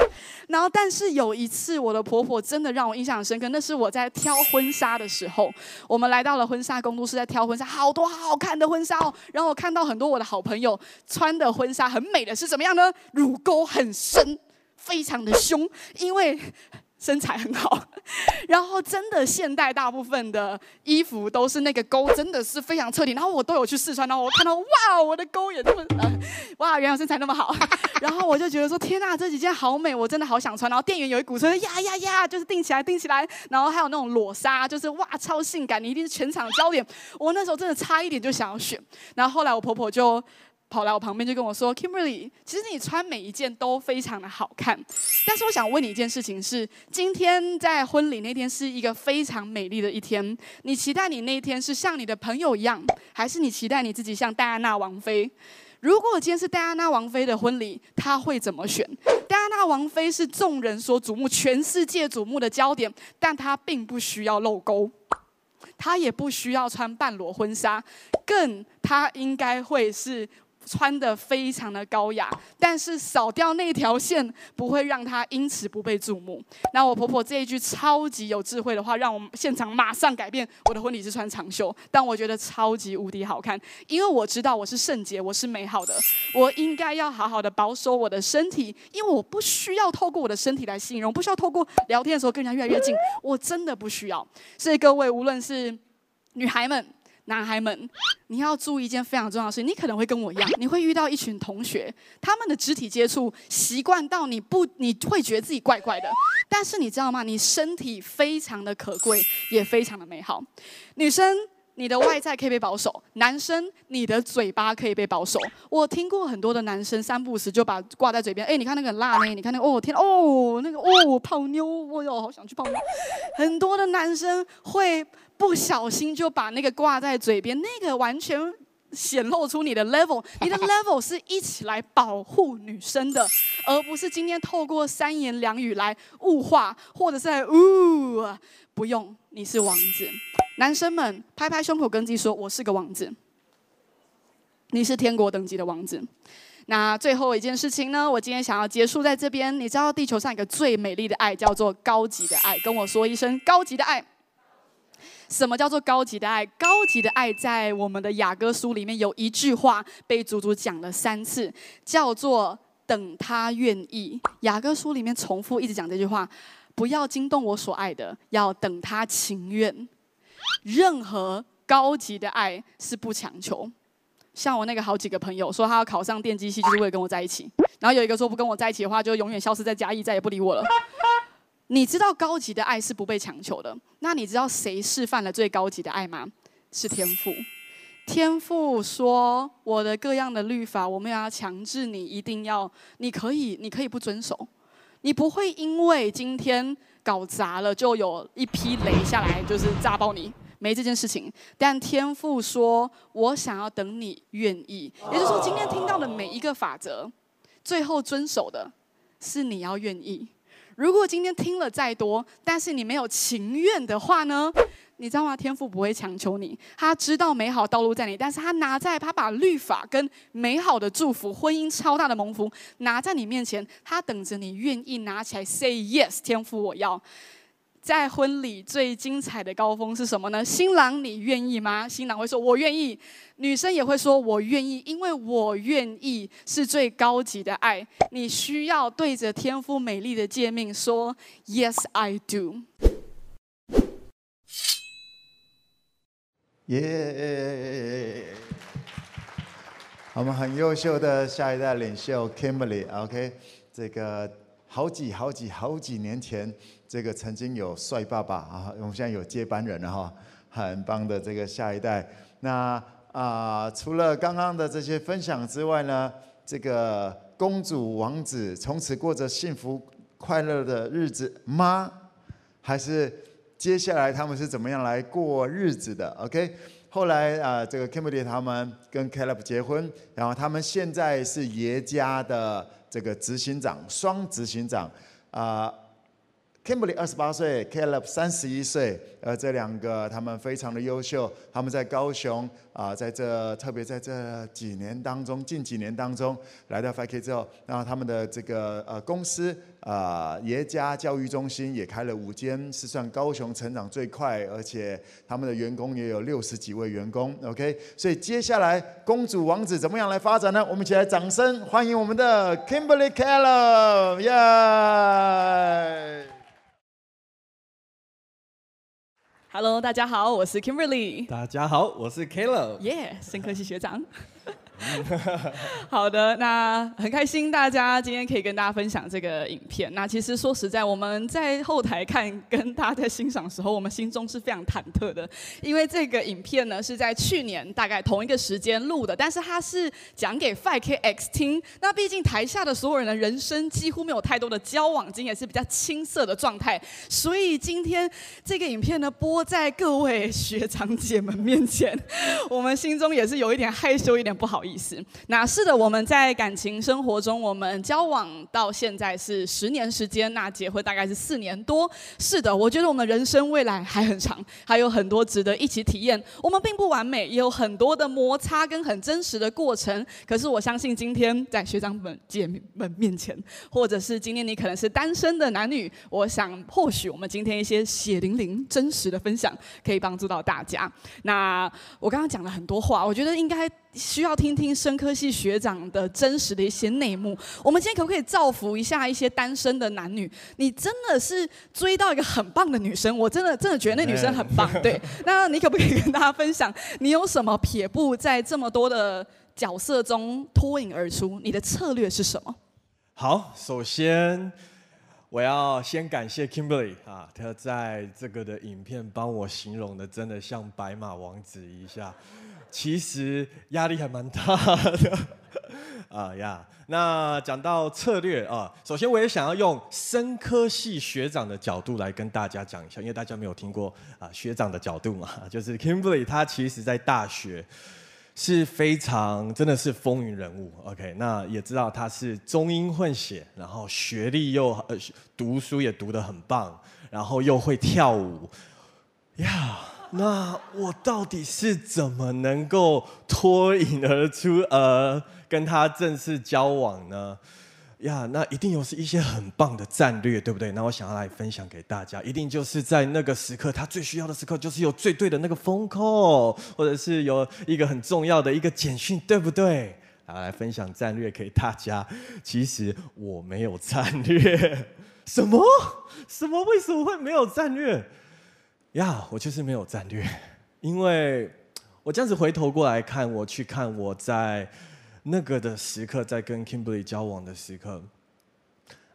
B: 然后但是有一次，我的婆婆真的让我印象深刻，那是我在挑婚纱的时候，我们来到了婚纱工作室，在挑婚纱，好多好看的婚纱哦。然后我看到很多我的好朋友穿的婚纱很美的。是怎么样呢？乳沟很深，非常的凶，因为身材很好。然后真的现代大部分的衣服都是那个沟真的是非常彻底。然后我都有去试穿，然后我看到哇，我的沟也这么呃，哇，原来身材那么好。然后我就觉得说天呐，这几件好美，我真的好想穿。然后店员有一股说呀呀呀，就是定起来，定起来。然后还有那种裸纱，就是哇，超性感，你一定是全场焦点。我那时候真的差一点就想要选。然后后来我婆婆就。跑来我旁边就跟我说：“Kimberly，其实你穿每一件都非常的好看，但是我想问你一件事情是：今天在婚礼那天是一个非常美丽的一天，你期待你那一天是像你的朋友一样，还是你期待你自己像戴安娜王妃？如果今天是戴安娜王妃的婚礼，她会怎么选？戴安娜王妃是众人所瞩目、全世界瞩目的焦点，但她并不需要露沟，她也不需要穿半裸婚纱，更她应该会是。”穿得非常的高雅，但是扫掉那条线不会让她因此不被注目。那我婆婆这一句超级有智慧的话，让我们现场马上改变。我的婚礼是穿长袖，但我觉得超级无敌好看，因为我知道我是圣洁，我是美好的，我应该要好好的保守我的身体，因为我不需要透过我的身体来吸引人，我不需要透过聊天的时候跟人家越来越近，我真的不需要。所以各位，无论是女孩们。男孩们，你要注意一件非常重要的事情，你可能会跟我一样，你会遇到一群同学，他们的肢体接触习惯到你不，你会觉得自己怪怪的。但是你知道吗？你身体非常的可贵，也非常的美好。女生，你的外在可以被保守；男生，你的嘴巴可以被保守。我听过很多的男生三不五时就把挂在嘴边，哎，你看那个辣妹，你看那个哦天哦，那个哦泡妞，我哟好想去泡妞。很多的男生会。不小心就把那个挂在嘴边，那个完全显露出你的 level。你的 level 是一起来保护女生的，而不是今天透过三言两语来物化，或者是来呜。不用，你是王子。男生们拍拍胸口跟自己说：“我是个王子。”你是天国等级的王子。那最后一件事情呢？我今天想要结束在这边。你知道地球上一个最美丽的爱叫做高级的爱，跟我说一声高级的爱。什么叫做高级的爱？高级的爱在我们的雅歌书里面有一句话被足足讲了三次，叫做“等他愿意”。雅歌书里面重复一直讲这句话：不要惊动我所爱的，要等他情愿。任何高级的爱是不强求。像我那个好几个朋友说，他要考上电机系，就是为了跟我在一起。然后有一个说不跟我在一起的话，就永远消失在嘉义，再也不理我了。你知道高级的爱是不被强求的，那你知道谁示范了最高级的爱吗？是天赋。天赋说：“我的各样的律法，我没有要强制你一定要，你可以，你可以不遵守，你不会因为今天搞砸了，就有一批雷下来，就是炸爆你，没这件事情。但天赋说，我想要等你愿意，也就是说，今天听到的每一个法则，最后遵守的是你要愿意。”如果今天听了再多，但是你没有情愿的话呢？你知道吗？天赋不会强求你，他知道美好道路在你，但是他拿在，他把律法跟美好的祝福、婚姻超大的蒙福拿在你面前，他等着你愿意拿起来，say yes，天赋我要。在婚礼最精彩的高峰是什么呢？新郎你愿意吗？新郎会说我愿意，女生也会说我愿意，因为我愿意是最高级的爱。你需要对着天父美丽的界面说 yes I do。
A: 耶！我们很优秀的下一代领袖 Kimberly，OK，这个好几好几好几年前，这个曾经有帅爸爸啊，我们现在有接班人了哈，很棒的这个下一代。那啊，除了刚刚的这些分享之外呢，这个公主王子从此过着幸福快乐的日子吗？还是？接下来他们是怎么样来过日子的？OK，后来啊、呃，这个 Kimberly 他们跟 Caleb 结婚，然后他们现在是爷家的这个执行长，双执行长啊。Kimberly 二十八岁，Caleb 三十一岁，呃，这两个他们非常的优秀，他们在高雄啊、在这特别在这几年当中，近几年当中来到 5K 之后，然后他们的这个呃公司啊、呃、爷家教育中心也开了五间，是算高雄成长最快，而且他们的员工也有六十几位员工，OK，所以接下来公主王子怎么样来发展呢？我们一起来掌声欢迎我们的 Kimberly Caleb，耶、
B: yeah!！Hello，大家好，我是 Kimberly。
E: 大家好，我是 Caleb。
B: 耶，深科系学长。好的，那很开心大家今天可以跟大家分享这个影片。那其实说实在，我们在后台看，跟大家在欣赏的时候，我们心中是非常忐忑的，因为这个影片呢是在去年大概同一个时间录的，但是它是讲给 5KX 听。那毕竟台下的所有人的人生几乎没有太多的交往经验，是比较青涩的状态，所以今天这个影片呢播在各位学长姐们面前，我们心中也是有一点害羞，一点不好意思。意思，那是的，我们在感情生活中，我们交往到现在是十年时间，那结婚大概是四年多。是的，我觉得我们人生未来还很长，还有很多值得一起体验。我们并不完美，也有很多的摩擦跟很真实的过程。可是我相信，今天在学长们姐们面前，或者是今天你可能是单身的男女，我想或许我们今天一些血淋淋、真实的分享，可以帮助到大家。那我刚刚讲了很多话，我觉得应该。需要听听生科系学长的真实的一些内幕。我们今天可不可以造福一下一些单身的男女？你真的是追到一个很棒的女生，我真的真的觉得那女生很棒。对，那你可不可以跟大家分享，你有什么撇步在这么多的角色中脱颖而出？你的策略是什么？
E: 好，首先我要先感谢 Kimberly 啊，她在这个的影片帮我形容的真的像白马王子一下。其实压力还蛮大的 啊呀。那讲到策略啊，首先我也想要用生科系学长的角度来跟大家讲一下，因为大家没有听过啊学长的角度嘛，就是 Kimberly 他其实在大学是非常真的是风云人物。OK，那也知道他是中英混血，然后学历又呃读书也读得很棒，然后又会跳舞呀。那我到底是怎么能够脱颖而出，呃，跟他正式交往呢？呀，那一定有是一些很棒的战略，对不对？那我想要来分享给大家，一定就是在那个时刻，他最需要的时刻，就是有最对的那个 phone call，或者是有一个很重要的一个简讯，对不对？来，来分享战略给大家。其实我没有战略，什么？什么？为什么会没有战略？呀我就是没有战略，因为我这样子回头过来看，我去看我在那个的时刻，在跟 Kimberly 交往的时刻，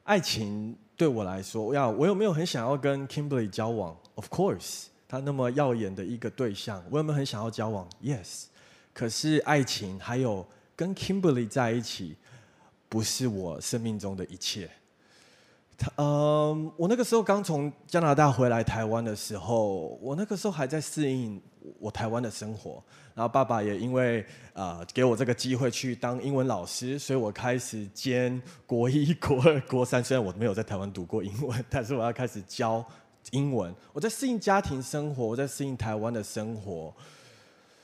E: 爱情对我来说，呀，我有没有很想要跟 Kimberly 交往？Of course，他那么耀眼的一个对象，我有没有很想要交往？Yes，可是爱情还有跟 Kimberly 在一起，不是我生命中的一切。嗯，我那个时候刚从加拿大回来台湾的时候，我那个时候还在适应我台湾的生活。然后爸爸也因为呃给我这个机会去当英文老师，所以我开始兼国一、国二、国三。虽然我没有在台湾读过英文，但是我要开始教英文。我在适应家庭生活，我在适应台湾的生活。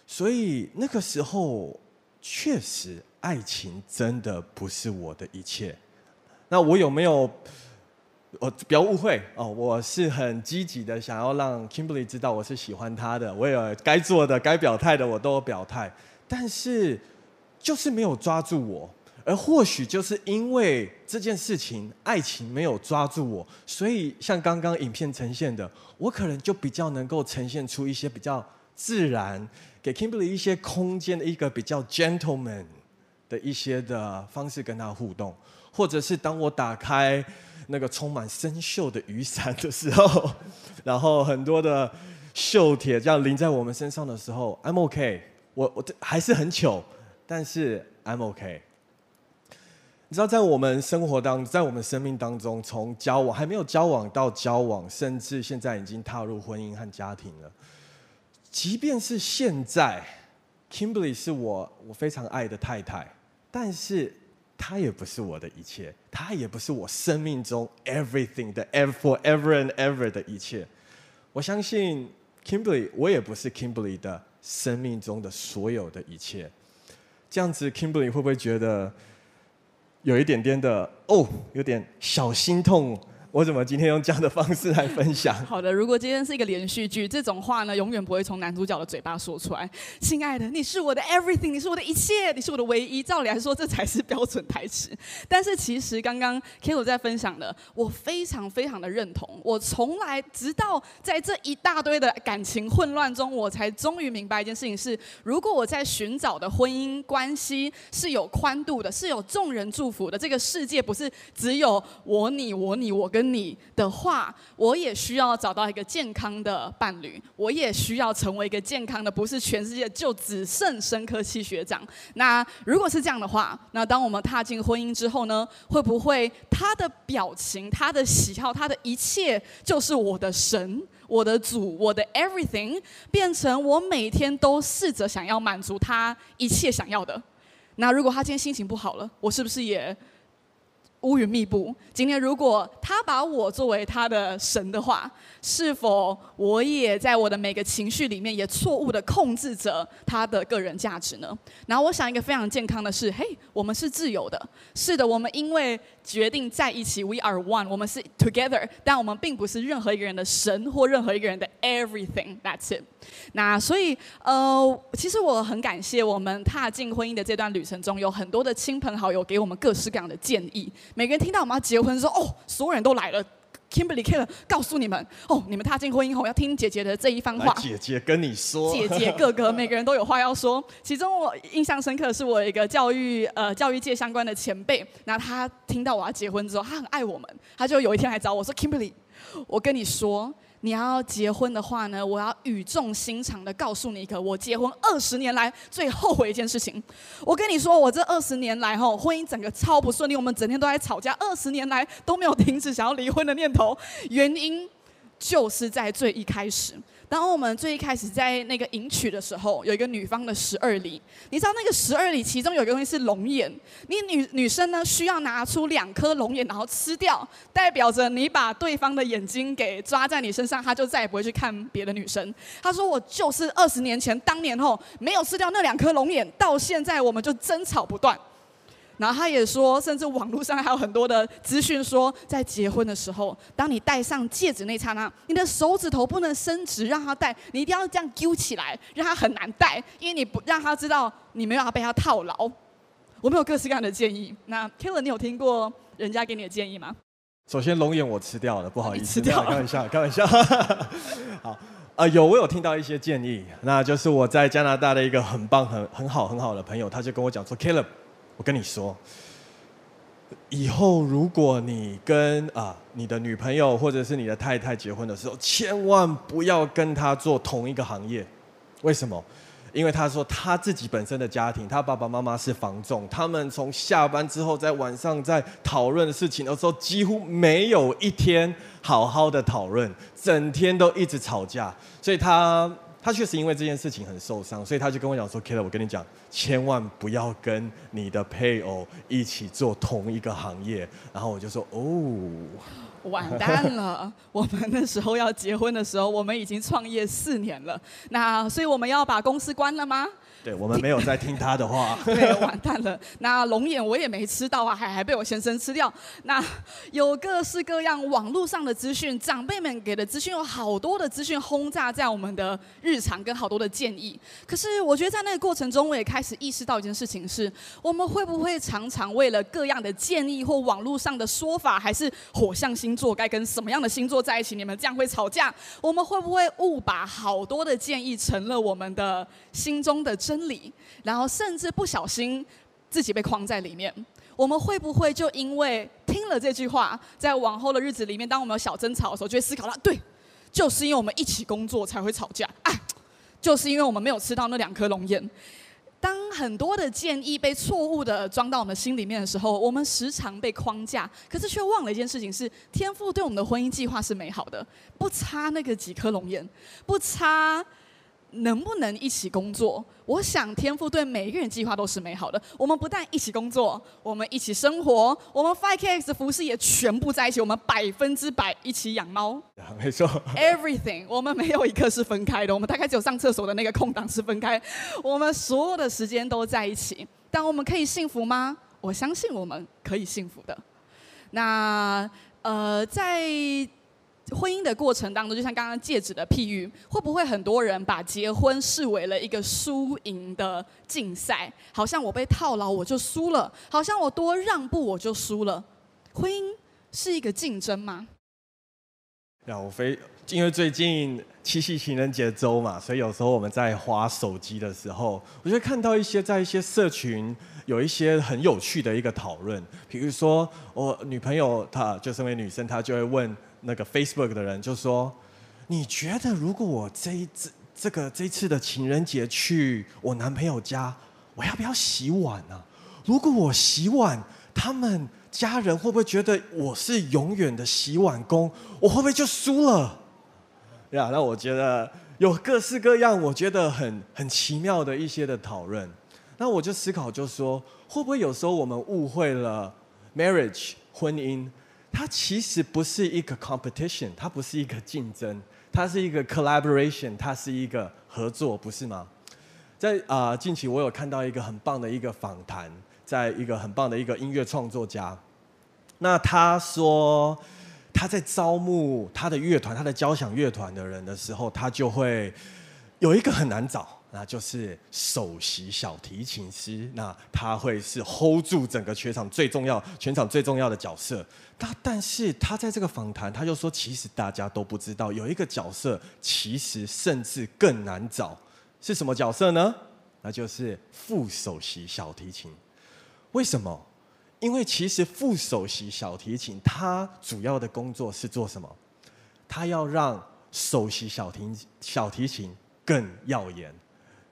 E: 所以那个时候，确实爱情真的不是我的一切。那我有没有？我不要误会哦，我是很积极的，想要让 Kimberly 知道我是喜欢她的。我有该做的、该表态的，我都有表态。但是就是没有抓住我，而或许就是因为这件事情，爱情没有抓住我，所以像刚刚影片呈现的，我可能就比较能够呈现出一些比较自然，给 Kimberly 一些空间的一个比较 gentleman 的一些的方式跟她互动，或者是当我打开。那个充满生锈的雨伞的时候，然后很多的锈铁这样淋在我们身上的时候，I'm OK，我我还是很糗，但是 I'm OK。你知道，在我们生活当，在我们生命当中，从交往还没有交往到交往，甚至现在已经踏入婚姻和家庭了。即便是现在，Kimberly 是我我非常爱的太太，但是。他也不是我的一切，他也不是我生命中 everything 的 ever forever and ever 的一切。我相信 Kimberly，我也不是 Kimberly 的生命中的所有的一切。这样子，Kimberly 会不会觉得有一点点的哦，有点小心痛？我怎么今天用这样的方式来分享？
B: 好的，如果今天是一个连续剧，这种话呢，永远不会从男主角的嘴巴说出来。亲爱的，你是我的 everything，你是我的一切，你是我的唯一。照理来说，这才是标准台词。但是其实刚刚 k a l 在分享的，我非常非常的认同。我从来直到在这一大堆的感情混乱中，我才终于明白一件事情是：如果我在寻找的婚姻关系是有宽度的，是有众人祝福的，这个世界不是只有我你我你我跟。跟你的话，我也需要找到一个健康的伴侣，我也需要成为一个健康的，不是全世界就只剩生科系学长。那如果是这样的话，那当我们踏进婚姻之后呢，会不会他的表情、他的喜好、他的一切，就是我的神、我的主、我的 everything，变成我每天都试着想要满足他一切想要的？那如果他今天心情不好了，我是不是也？乌云密布。今天，如果他把我作为他的神的话，是否我也在我的每个情绪里面也错误的控制着他的个人价值呢？然后，我想一个非常健康的是，嘿，我们是自由的。是的，我们因为决定在一起，we are one，我们是 together，但我们并不是任何一个人的神或任何一个人的 everything。That's it。那所以，呃，其实我很感谢我们踏进婚姻的这段旅程中，有很多的亲朋好友给我们各式各样的建议。每个人听到我们要结婚说，哦，所有人都来了。Kimberly Keller 告诉你们，哦，你们踏进婚姻后要听姐姐的这一番话。
E: 姐姐跟你说，
B: 姐姐哥哥每个人都有话要说。其中我印象深刻的是我一个教育呃教育界相关的前辈，那他听到我要结婚之后，他很爱我们，他就有一天来找我说，Kimberly，我跟你说。你要结婚的话呢，我要语重心长的告诉你一个我结婚二十年来最后悔一件事情。我跟你说，我这二十年来吼，婚姻整个超不顺利，我们整天都在吵架，二十年来都没有停止想要离婚的念头，原因就是在最一开始。当我们最一开始在那个迎娶的时候，有一个女方的十二礼，你知道那个十二礼其中有一个东西是龙眼，你女女生呢需要拿出两颗龙眼，然后吃掉，代表着你把对方的眼睛给抓在你身上，他就再也不会去看别的女生。他说我就是二十年前当年后没有吃掉那两颗龙眼，到现在我们就争吵不断。然后他也说，甚至网络上还有很多的资讯说，在结婚的时候，当你戴上戒指那刹那，你的手指头不能伸直让他戴，你一定要这样揪起来，让他很难戴，因为你不让他知道你没有要被他套牢。我们有各式各样的建议。那 Killer，你有听过人家给你的建议吗？
E: 首先，龙眼我吃掉了，不好意思，
B: 吃掉了，
E: 开玩笑，开玩笑。好，呃，有我有听到一些建议，那就是我在加拿大的一个很棒、很很好、很好的朋友，他就跟我讲说，Killer。我跟你说，以后如果你跟啊你的女朋友或者是你的太太结婚的时候，千万不要跟她做同一个行业。为什么？因为他说他自己本身的家庭，他爸爸妈妈是房仲，他们从下班之后在晚上在讨论事情的时候，几乎没有一天好好的讨论，整天都一直吵架，所以他。他确实因为这件事情很受伤，所以他就跟我讲说 k i l l 我跟你讲，千万不要跟你的配偶一起做同一个行业。”然后我就说：“哦。”
B: 完蛋了！我们那时候要结婚的时候，我们已经创业四年了。那所以我们要把公司关了吗？
E: 对，我们没有在听他的话。
B: 对，完蛋了。那龙眼我也没吃到啊，还还被我先生吃掉。那有各式各样网络上的资讯，长辈们给的资讯有好多的资讯轰炸在我们的日常，跟好多的建议。可是我觉得在那个过程中，我也开始意识到一件事情是：我们会不会常常为了各样的建议或网络上的说法，还是火象星座该跟什么样的星座在一起？你们这样会吵架？我们会不会误把好多的建议成了我们的心中的真理，然后甚至不小心自己被框在里面，我们会不会就因为听了这句话，在往后的日子里面，当我们有小争吵的时候，就会思考到：对，就是因为我们一起工作才会吵架，哎，就是因为我们没有吃到那两颗龙眼。当很多的建议被错误的装到我们心里面的时候，我们时常被框架，可是却忘了一件事情：是天赋对我们的婚姻计划是美好的，不差那个几颗龙眼，不差。能不能一起工作？我想天赋对每一个人计划都是美好的。我们不但一起工作，我们一起生活，我们 Five K X 服饰也全部在一起。我们百分之百一起养猫。
E: 没错
B: ，Everything，我们没有一刻是分开的。我们大概只有上厕所的那个空档是分开。我们所有的时间都在一起。但我们可以幸福吗？我相信我们可以幸福的。那呃，在。婚姻的过程当中，就像刚刚戒指的譬喻，会不会很多人把结婚视为了一个输赢的竞赛？好像我被套牢我就输了，好像我多让步我就输了。婚姻是一个竞争吗？
E: 呀，我非因为最近七夕情人节周嘛，所以有时候我们在花手机的时候，我就会看到一些在一些社群有一些很有趣的一个讨论，比如说我女朋友她就身为女生，她就会问。那个 Facebook 的人就说：“你觉得如果我这一次这个这次的情人节去我男朋友家，我要不要洗碗呢？如果我洗碗，他们家人会不会觉得我是永远的洗碗工？我会不会就输了？呀，那我觉得有各式各样，我觉得很很奇妙的一些的讨论。那我就思考，就说会不会有时候我们误会了 marriage 婚姻？”它其实不是一个 competition，它不是一个竞争，它是一个 collaboration，它是一个合作，不是吗？在啊、近期我有看到一个很棒的一个访谈，在一个很棒的一个音乐创作家，那他说他在招募他的乐团、他的交响乐团的人的时候，他就会有一个很难找。那就是首席小提琴师，那他会是 hold 住整个全场最重要、全场最重要的角色。那但是他在这个访谈，他就说，其实大家都不知道，有一个角色其实甚至更难找，是什么角色呢？那就是副首席小提琴。为什么？因为其实副首席小提琴他主要的工作是做什么？他要让首席小提小提琴更耀眼。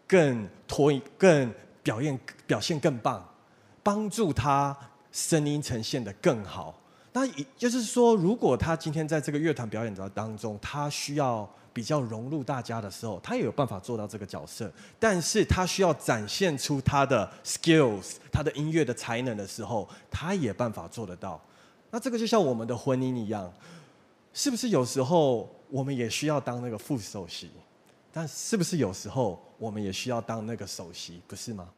E: 更脱更表现表现更棒，帮助他声音呈现得更好。那也就是说，如果他今天在这个乐团表演的当中，他需要比较融入大家的时候，他也有办法做到这个角色。但是他需要展现出他的 skills，他的音乐的才能的时候，他也办法做得到。那这个就像我们的婚姻一样，是不是有时候我们也需要当那个副首席？那是不是有时候我们也需要当那个首席，不是吗？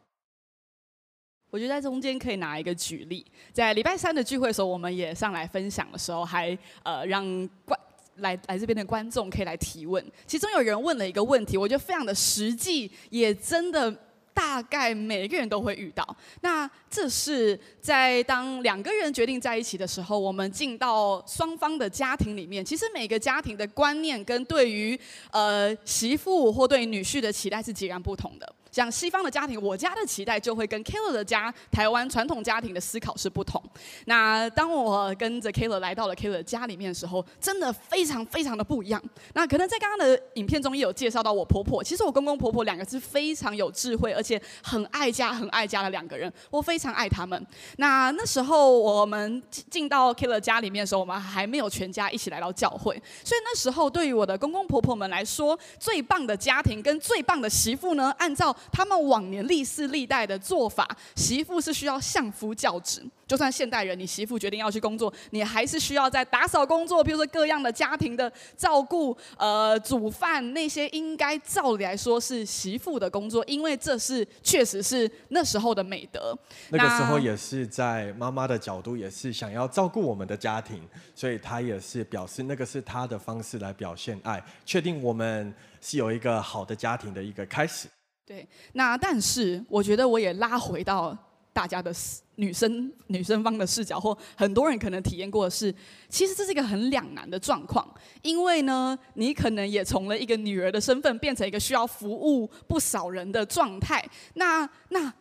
B: 我觉得在中间可以拿一个举例，在礼拜三的聚会的时候，我们也上来分享的时候，还呃让观来来这边的观众可以来提问。其中有人问了一个问题，我觉得非常的实际，也真的。大概每个人都会遇到。那这是在当两个人决定在一起的时候，我们进到双方的家庭里面。其实每个家庭的观念跟对于呃媳妇或对女婿的期待是截然不同的。像西方的家庭，我家的期待就会跟 Kayla 的家台湾传统家庭的思考是不同。那当我跟着 Kayla 来到了 Kayla 家里面的时候，真的非常非常的不一样。那可能在刚刚的影片中也有介绍到我婆婆，其实我公公婆婆两个是非常有智慧，而且很爱家、很爱家的两个人，我非常爱他们。那那时候我们进到 Kayla 家里面的时候，我们还没有全家一起来到教会，所以那时候对于我的公公婆婆们来说，最棒的家庭跟最棒的媳妇呢，按照他们往年历世历代的做法，媳妇是需要相夫教子。就算现代人，你媳妇决定要去工作，你还是需要在打扫工作，比如说各样的家庭的照顾，呃，煮饭那些，应该照理来说是媳妇的工作，因为这是确实是那时候的美德。
E: 那个时候也是在妈妈的角度，也是想要照顾我们的家庭，所以她也是表示那个是她的方式来表现爱，确定我们是有一个好的家庭的一个开始。
B: 对，那但是我觉得我也拉回到。大家的女生女生方的视角，或很多人可能体验过的是，其实这是一个很两难的状况，因为呢，你可能也从了一个女儿的身份，变成一个需要服务不少人的状态。那那，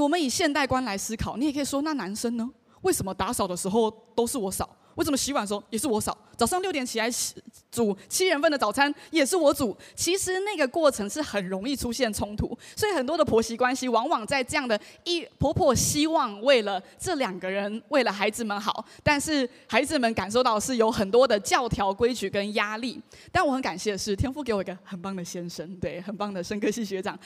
B: 我们以现代观来思考，你也可以说，那男生呢？为什么打扫的时候都是我扫？为什么洗碗的时候也是我扫？早上六点起来洗煮七人份的早餐也是我煮。其实那个过程是很容易出现冲突，所以很多的婆媳关系往往在这样的一婆婆希望为了这两个人为了孩子们好，但是孩子们感受到是有很多的教条规矩跟压力。但我很感谢的是天父给我一个很棒的先生，对，很棒的生科系学长。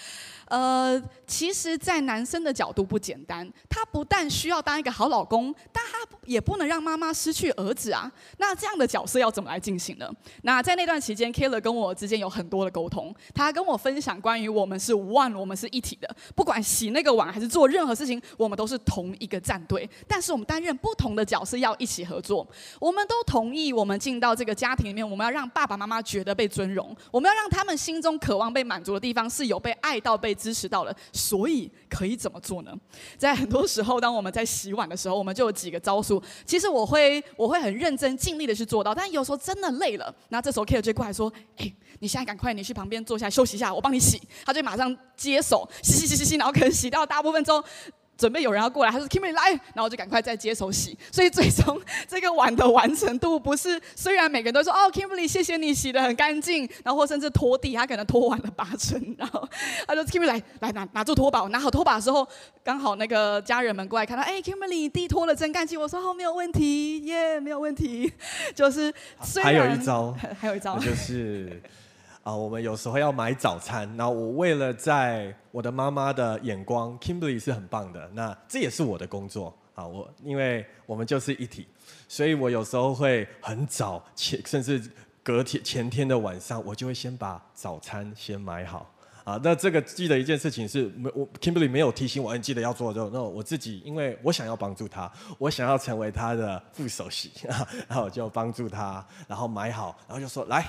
B: 呃，其实，在男生的角度不简单，他不但需要当一个好老公，但他也不能让妈妈失去儿子啊。那这样的角色要怎么来进行呢？那在那段期间，Killer 跟我之间有很多的沟通，他跟我分享关于我们是 one，我们是一体的，不管洗那个碗还是做任何事情，我们都是同一个战队。但是我们担任不同的角色，要一起合作。我们都同意，我们进到这个家庭里面，我们要让爸爸妈妈觉得被尊荣，我们要让他们心中渴望被满足的地方是有被爱到被。支持到的，所以可以怎么做呢？在很多时候，当我们在洗碗的时候，我们就有几个招数。其实我会，我会很认真尽力的去做到，但有时候真的累了，那这时候 Kate 就过来说：“哎，你现在赶快，你去旁边坐下休息一下，我帮你洗。”他就马上接手洗洗洗洗洗，然后可能洗到大部分之后。准备有人要过来，他说 Kimberly 来，然后我就赶快再接手洗。所以最终 这个碗的完成度不是，虽然每个人都说哦 Kimberly 谢谢你洗得很干净，然后或甚至拖地，他可能拖完了八成，然后 他说 Kimberly 来来拿拿住拖把，我拿好拖把的时候，刚好那个家人们过来看到，哎 Kimberly 地拖了真干净，我说哦没有问题，耶、yeah, 没有问题，就是虽然
E: 还有一招，
B: 还有一招
E: 就是。啊，我们有时候要买早餐，然后我为了在我的妈妈的眼光，Kimberly 是很棒的，那这也是我的工作啊。我因为我们就是一体，所以我有时候会很早前，甚至隔天前天的晚上，我就会先把早餐先买好啊。那这个记得一件事情是，没我 Kimberly 没有提醒我，你记得要做的时候，那我自己因为我想要帮助他，我想要成为他的副手席，然后我就帮助他，然后买好，然后就说来。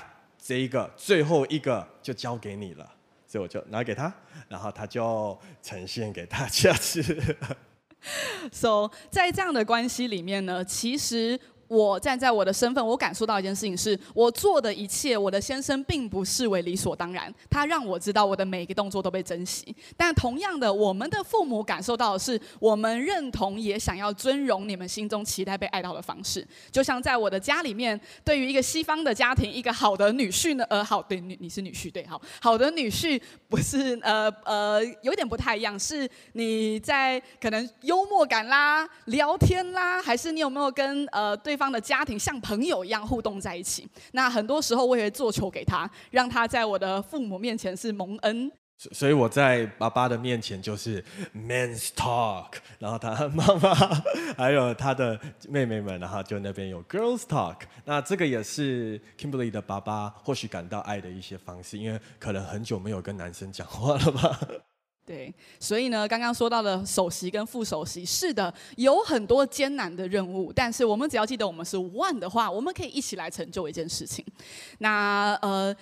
E: 这一个最后一个就交给你了，所以我就拿给他，然后他就呈现给大家吃。
B: So，在这样的关系里面呢，其实。我站在我的身份，我感受到一件事情是，我做的一切，我的先生并不视为理所当然。他让我知道我的每一个动作都被珍惜。但同样的，我们的父母感受到的是，我们认同也想要尊荣你们心中期待被爱到的方式。就像在我的家里面，对于一个西方的家庭，一个好的女婿呢，呃，好，对，你你是女婿，对，好，好的女婿不是呃呃有点不太一样，是你在可能幽默感啦、聊天啦，还是你有没有跟呃对对方。的家庭像朋友一样互动在一起，那很多时候我也会做球给他，让他在我的父母面前是蒙恩。
E: 所以我在爸爸的面前就是 men's talk，然后他妈妈 还有他的妹妹们，然后就那边有 girls talk。那这个也是 Kimberly 的爸爸或许感到爱的一些方式，因为可能很久没有跟男生讲话了吧。
B: 对，所以呢，刚刚说到的首席跟副首席，是的，有很多艰难的任务，但是我们只要记得我们是 one 的话，我们可以一起来成就一件事情。那呃。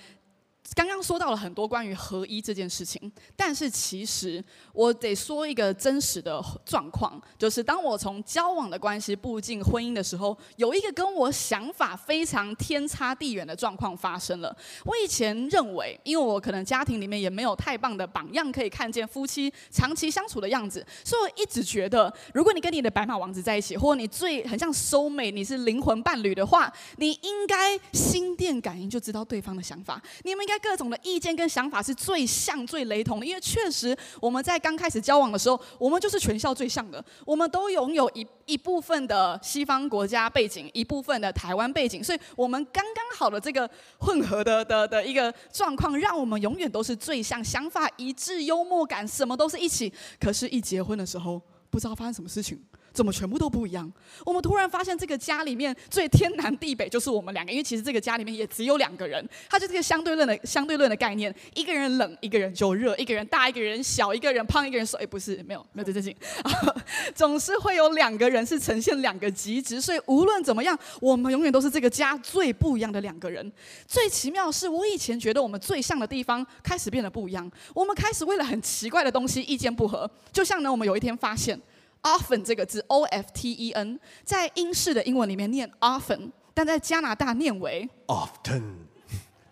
B: 刚刚说到了很多关于合一这件事情，但是其实我得说一个真实的状况，就是当我从交往的关系步进婚姻的时候，有一个跟我想法非常天差地远的状况发生了。我以前认为，因为我可能家庭里面也没有太棒的榜样可以看见夫妻长期相处的样子，所以我一直觉得，如果你跟你的白马王子在一起，或者你最很像 soul mate，你是灵魂伴侣的话，你应该心电感应就知道对方的想法，你们应该。在各种的意见跟想法是最像、最雷同的，因为确实我们在刚开始交往的时候，我们就是全校最像的，我们都拥有一一部分的西方国家背景，一部分的台湾背景，所以我们刚刚好的这个混合的的的一个状况，让我们永远都是最像，想法一致，幽默感什么都是一起。可是，一结婚的时候，不知道发生什么事情。怎么全部都不一样？我们突然发现，这个家里面最天南地北就是我们两个，因为其实这个家里面也只有两个人。它就是这个相对论的相对论的概念：一个人冷，一个人就热；一个人大，一个人小；一个人胖，一个人瘦。哎，不是，没有，没有这件事情。总是会有两个人是呈现两个极值，所以无论怎么样，我们永远都是这个家最不一样的两个人。最奇妙的是，我以前觉得我们最像的地方开始变得不一样。我们开始为了很奇怪的东西意见不合，就像呢，我们有一天发现。Often 这个字，O F T E N，在英式的英文里面念 often，但在加拿大念为
E: often。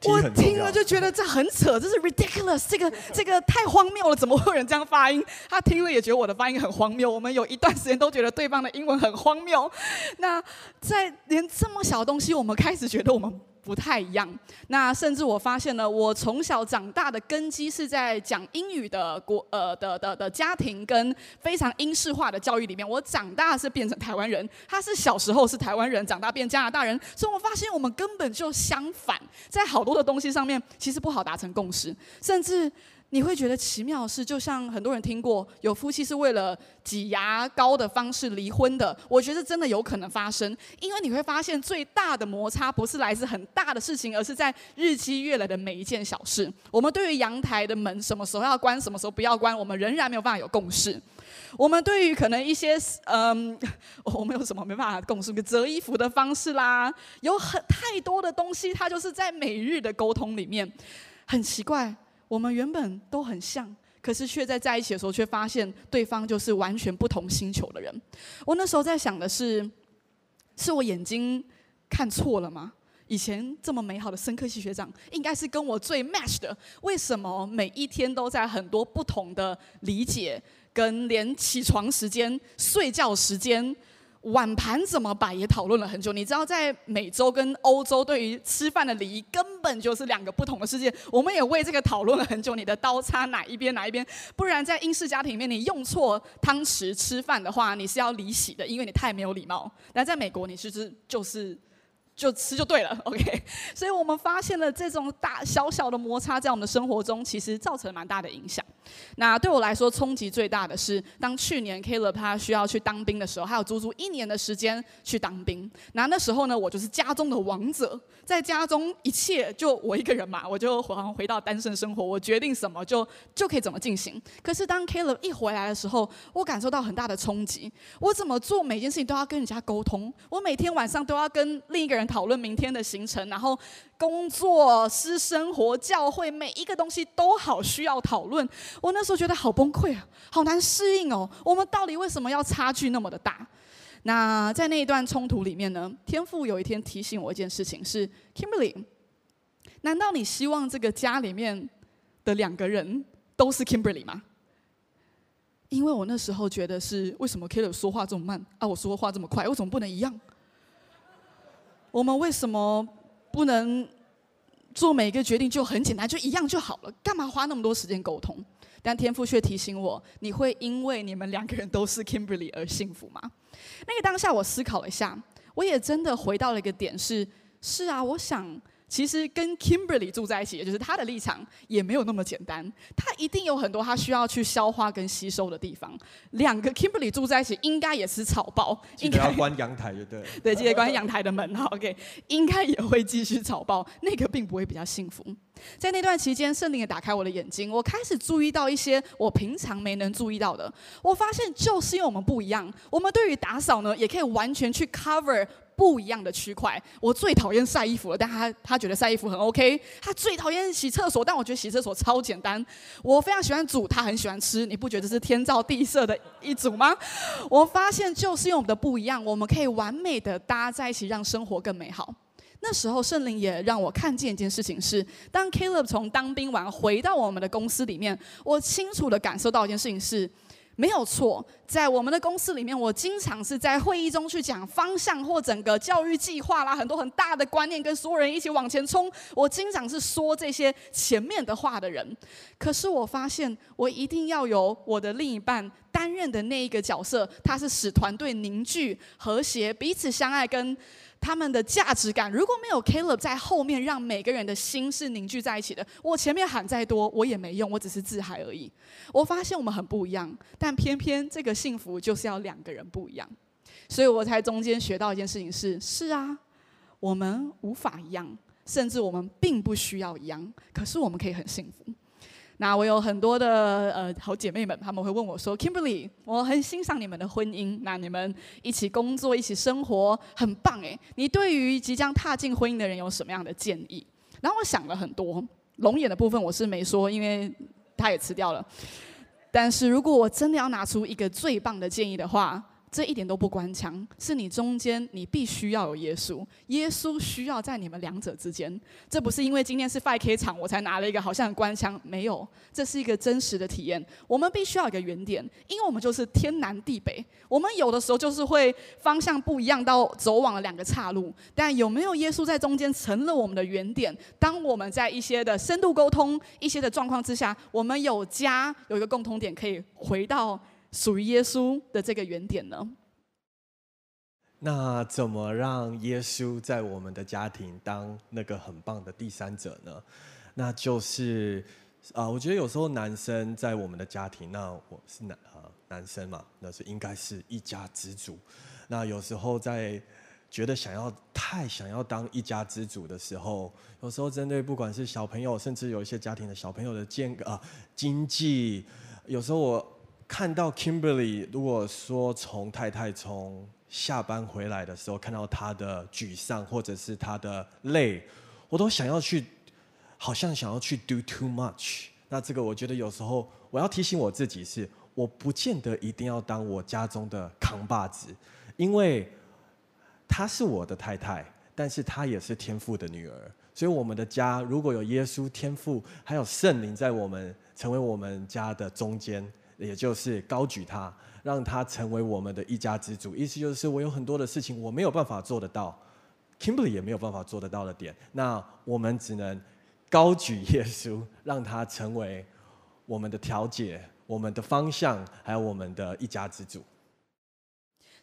B: 我听了就觉得这很扯，这是 ridiculous，这个 这个太荒谬了，怎么会有人这样发音？他听了也觉得我的发音很荒谬。我们有一段时间都觉得对方的英文很荒谬。那在连这么小的东西，我们开始觉得我们。不太一样。那甚至我发现了，我从小长大的根基是在讲英语的国呃的的的家庭跟非常英式化的教育里面。我长大是变成台湾人，他是小时候是台湾人，长大变加拿大人。所以我发现我们根本就相反，在好多的东西上面其实不好达成共识，甚至。你会觉得奇妙的是，就像很多人听过，有夫妻是为了挤牙膏的方式离婚的。我觉得真的有可能发生，因为你会发现最大的摩擦不是来自很大的事情，而是在日积月累的每一件小事。我们对于阳台的门什么时候要关，什么时候不要关，我们仍然没有办法有共识。我们对于可能一些嗯，我们有什么没办法共识？折衣服的方式啦，有很太多的东西，它就是在每日的沟通里面，很奇怪。我们原本都很像，可是却在在一起的时候，却发现对方就是完全不同星球的人。我那时候在想的是，是我眼睛看错了吗？以前这么美好的生科系学长，应该是跟我最 match 的。为什么每一天都在很多不同的理解，跟连起床时间、睡觉时间？碗盘怎么摆也讨论了很久。你知道，在美洲跟欧洲对于吃饭的礼仪根本就是两个不同的世界。我们也为这个讨论了很久。你的刀叉哪一边哪一边？不然在英式家庭里面，你用错汤匙吃饭的话，你是要离席的，因为你太没有礼貌。但在美国，你是是就是。就吃就对了，OK。所以我们发现了这种大小小的摩擦，在我们的生活中其实造成蛮大的影响。那对我来说，冲击最大的是，当去年 Caleb 他需要去当兵的时候，还有足足一年的时间去当兵。那那时候呢，我就是家中的王者，在家中一切就我一个人嘛，我就好像回到单身生活，我决定什么就就可以怎么进行。可是当 Caleb 一回来的时候，我感受到很大的冲击。我怎么做每件事情都要跟人家沟通，我每天晚上都要跟另一个人。讨论明天的行程，然后工作、私生活、教会，每一个东西都好需要讨论。我那时候觉得好崩溃啊，好难适应哦。我们到底为什么要差距那么的大？那在那一段冲突里面呢，天父有一天提醒我一件事情是：Kimberly，难道你希望这个家里面的两个人都是 Kimberly 吗？因为我那时候觉得是为什么 Killer 说话这么慢啊，我说话这么快，为什么不能一样？我们为什么不能做每一个决定就很简单，就一样就好了？干嘛花那么多时间沟通？但天父却提醒我：你会因为你们两个人都是 Kimberly 而幸福吗？那个当下，我思考了一下，我也真的回到了一个点是：是啊，我想。其实跟 Kimberly 住在一起，也就是他的立场也没有那么简单。他一定有很多他需要去消化跟吸收的地方。两个 Kimberly 住在一起，应该也是吵爆，应该
E: 要关阳台就对了。
B: 对，记得关阳台的门哈。OK，应该也会继续草包，那个并不会比较幸福。在那段期间，圣灵也打开我的眼睛，我开始注意到一些我平常没能注意到的。我发现，就是因为我们不一样，我们对于打扫呢，也可以完全去 cover。不一样的区块。我最讨厌晒衣服了，但他他觉得晒衣服很 OK。他最讨厌洗厕所，但我觉得洗厕所超简单。我非常喜欢煮，他很喜欢吃。你不觉得这是天造地设的一组吗？我发现就是因为我们的不一样，我们可以完美的搭在一起，让生活更美好。那时候圣灵也让我看见一件事情是，当 Caleb 从当兵完回到我们的公司里面，我清楚的感受到一件事情是，没有错，在我们的公司里面，我经常是在会议中去讲方向或整个教育计划啦，很多很大的观念跟所有人一起往前冲，我经常是说这些前面的话的人。可是我发现，我一定要有我的另一半担任的那一个角色，他是使团队凝聚、和谐、彼此相爱跟。他们的价值感，如果没有 Caleb 在后面，让每个人的心是凝聚在一起的，我前面喊再多，我也没用，我只是自嗨而已。我发现我们很不一样，但偏偏这个幸福就是要两个人不一样，所以我才中间学到一件事情是：是啊，我们无法一样，甚至我们并不需要一样，可是我们可以很幸福。那我有很多的呃好姐妹们，她们会问我说：“Kimberly，我很欣赏你们的婚姻，那你们一起工作、一起生活，很棒诶。你对于即将踏进婚姻的人有什么样的建议？”然后我想了很多，龙眼的部分我是没说，因为他也吃掉了。但是如果我真的要拿出一个最棒的建议的话，这一点都不官腔，是你中间你必须要有耶稣，耶稣需要在你们两者之间。这不是因为今天是 5K 场我才拿了一个好像很官腔，没有，这是一个真实的体验。我们必须要有一个原点，因为我们就是天南地北，我们有的时候就是会方向不一样，到走往了两个岔路。但有没有耶稣在中间成了我们的原点？当我们在一些的深度沟通、一些的状况之下，我们有家有一个共同点，可以回到。属于耶稣的这个原点呢？
E: 那怎么让耶稣在我们的家庭当那个很棒的第三者呢？那就是啊，我觉得有时候男生在我们的家庭，那我是男啊男生嘛，那是应该是一家之主。那有时候在觉得想要太想要当一家之主的时候，有时候针对不管是小朋友，甚至有一些家庭的小朋友的健啊经济，有时候我。看到 Kimberly，如果说从太太从下班回来的时候，看到她的沮丧或者是她的累，我都想要去，好像想要去 do too much。那这个我觉得有时候我要提醒我自己是，我不见得一定要当我家中的扛把子，因为她是我的太太，但是她也是天父的女儿。所以我们的家如果有耶稣天父，还有圣灵在我们成为我们家的中间。也就是高举他，让他成为我们的一家之主。意思就是，我有很多的事情我没有办法做得到，Kimberly 也没有办法做得到的点，那我们只能高举耶稣，让他成为我们的调解、我们的方向，还有我们的一家之主。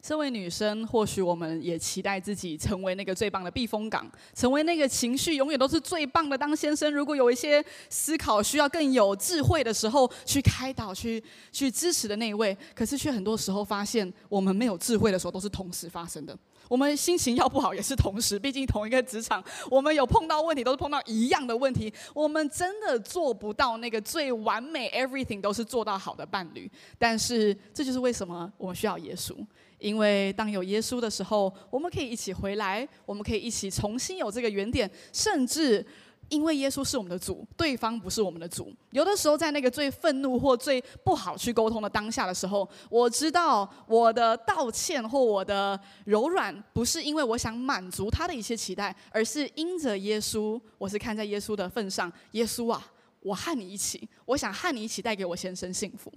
B: 身为女生，或许我们也期待自己成为那个最棒的避风港，成为那个情绪永远都是最棒的当先生。如果有一些思考需要更有智慧的时候，去开导、去去支持的那一位，可是却很多时候发现，我们没有智慧的时候，都是同时发生的。我们心情要不好也是同时，毕竟同一个职场，我们有碰到问题，都是碰到一样的问题。我们真的做不到那个最完美，everything 都是做到好的伴侣。但是这就是为什么我们需要耶稣。因为当有耶稣的时候，我们可以一起回来，我们可以一起重新有这个原点，甚至因为耶稣是我们的主，对方不是我们的主。有的时候在那个最愤怒或最不好去沟通的当下的时候，我知道我的道歉或我的柔软，不是因为我想满足他的一些期待，而是因着耶稣，我是看在耶稣的份上，耶稣啊，我和你一起，我想和你一起带给我先生幸福。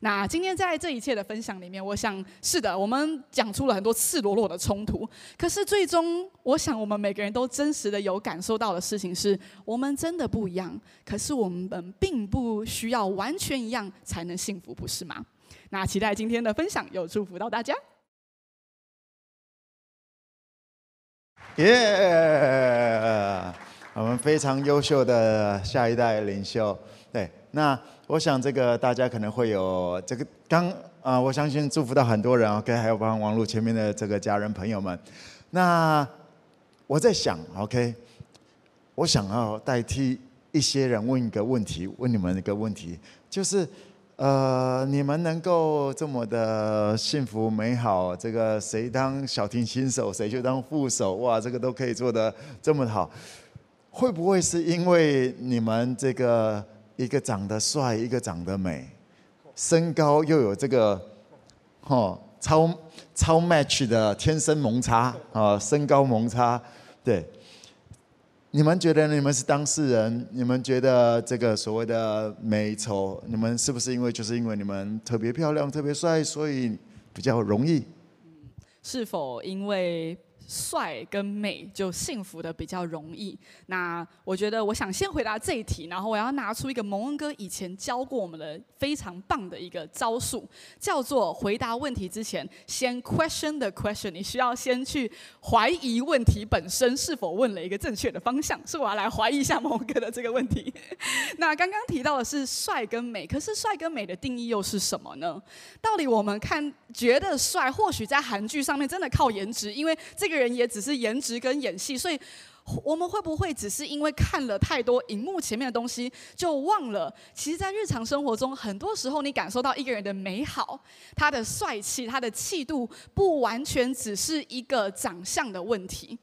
B: 那今天在这一切的分享里面，我想是的，我们讲出了很多赤裸裸的冲突。可是最终，我想我们每个人都真实的有感受到的事情是，我们真的不一样。可是我们并不需要完全一样才能幸福，不是吗？那期待今天的分享有祝福到大家。
A: 耶！我们非常优秀的下一代领袖。对，那。我想这个大家可能会有这个刚啊，我相信祝福到很多人，OK，还有包括网络前面的这个家人朋友们。那我在想，OK，我想要代替一些人问一个问题，问你们一个问题，就是呃，你们能够这么的幸福美好，这个谁当小提琴手，谁就当副手，哇，这个都可以做得这么好，会不会是因为你们这个一个长得帅，一个长得美，身高又有这个，哦，超超 match 的天生萌差啊，身高萌差，对。你们觉得你们是当事人？你们觉得这个所谓的美丑，你们是不是因为就是因为你们特别漂亮、特别帅，所以比较容易？
B: 是否因为？帅跟美就幸福的比较容易。那我觉得，我想先回答这一题，然后我要拿出一个蒙恩哥以前教过我们的非常棒的一个招数，叫做回答问题之前先 question the question。你需要先去怀疑问题本身是否问了一个正确的方向。是我要来怀疑一下蒙恩哥的这个问题。那刚刚提到的是帅跟美，可是帅跟美的定义又是什么呢？到底我们看觉得帅，或许在韩剧上面真的靠颜值，因为这个。人也只是颜值跟演戏，所以 我们会不会只是因为看了太多荧幕前面的东西，就忘了？其实，在日常生活中，很多时候你感受到一个人的美好，他的帅气，他的气度，不完全只是一个长相的问题。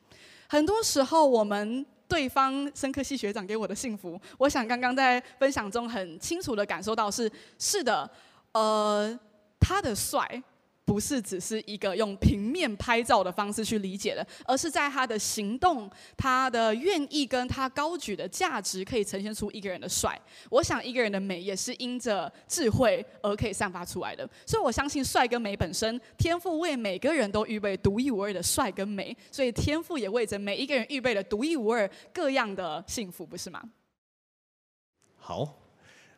B: 很多时候，我们对方深科系学长给我的幸福，我想刚刚在分享中很清楚的感受到是：是的，呃，他的帅。不是只是一个用平面拍照的方式去理解的，而是在他的行动、他的愿意跟他高举的价值，可以呈现出一个人的帅。我想一个人的美也是因着智慧而可以散发出来的，所以我相信帅跟美本身，天赋为每个人都预备独一无二的帅跟美，所以天赋也为着每一个人预备了独一无二各样的幸福，不是吗？
E: 好，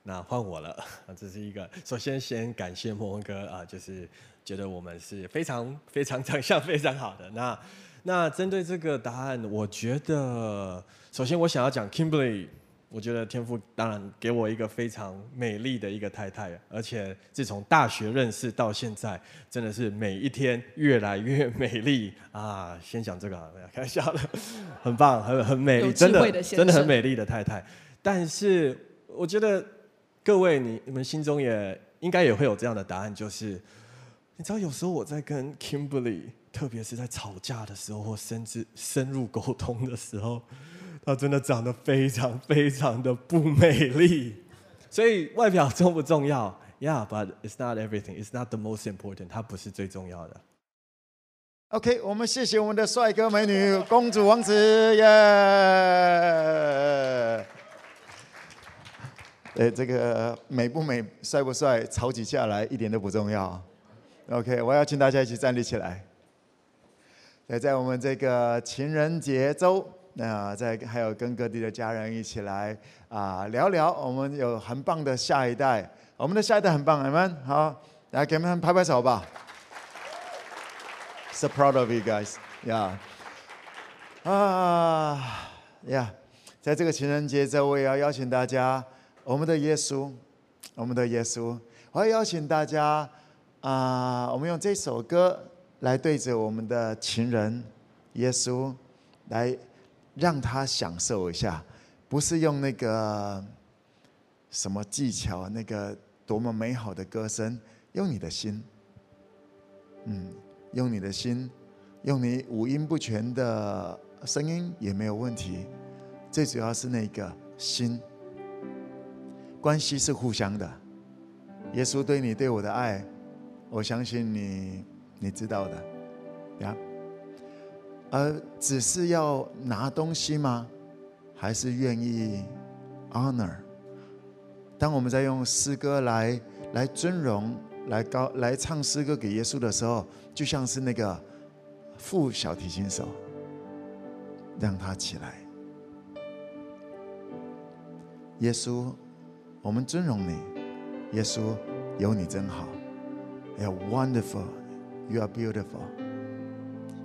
E: 那换我了。这是一个，首先先感谢莫文哥啊，就是。觉得我们是非常 非常长相非常好的。那那针对这个答案，我觉得首先我想要讲 Kimberly，我觉得天赋当然给我一个非常美丽的一个太太，而且自从大学认识到现在，真的是每一天越来越美丽啊！先讲这个啊，开玩笑的，很棒，很很美丽，真的真的很美丽的太太。但是我觉得各位你你们心中也应该也会有这样的答案，就是。你知道，有时候我在跟 Kimberly，特别是在吵架的时候，或甚至 深入沟通的时候，她真的长得非常非常的不美丽。所以外表重不重要？Yeah，but it's not everything. It's not the most important. 它不是最重要的。
A: OK，我们谢谢我们的帅哥美女、公主王子，耶！哎，这个美不美、帅不帅，吵起架来一点都不重要。OK，我要请大家一起站立起来。在，在我们这个情人节周，那在还有跟各地的家人一起来啊聊聊。我们有很棒的下一代，我们的下一代很棒，你们好，来给他们拍拍手吧。So proud of you guys, yeah. 啊，Yeah，在这个情人节周，我也要邀请大家，我们的耶稣，我们的耶稣，我要邀请大家。啊我们用这首歌来对着我们的情人耶稣，来让他享受一下，不是用那个什么技巧，那个多么美好的歌声，用你的心，嗯，用你的心，用你五音不全的声音也没有问题，最主要是那个心，关系是互相的，耶稣对你对我的爱。我相信你，你知道的，呀。而只是要拿东西吗？还是愿意 honor？当我们在用诗歌来来尊荣、来高、来唱诗歌给耶稣的时候，就像是那个副小提琴手，让他起来。耶稣，我们尊荣你。耶稣，有你真好。You are wonderful, you are beautiful。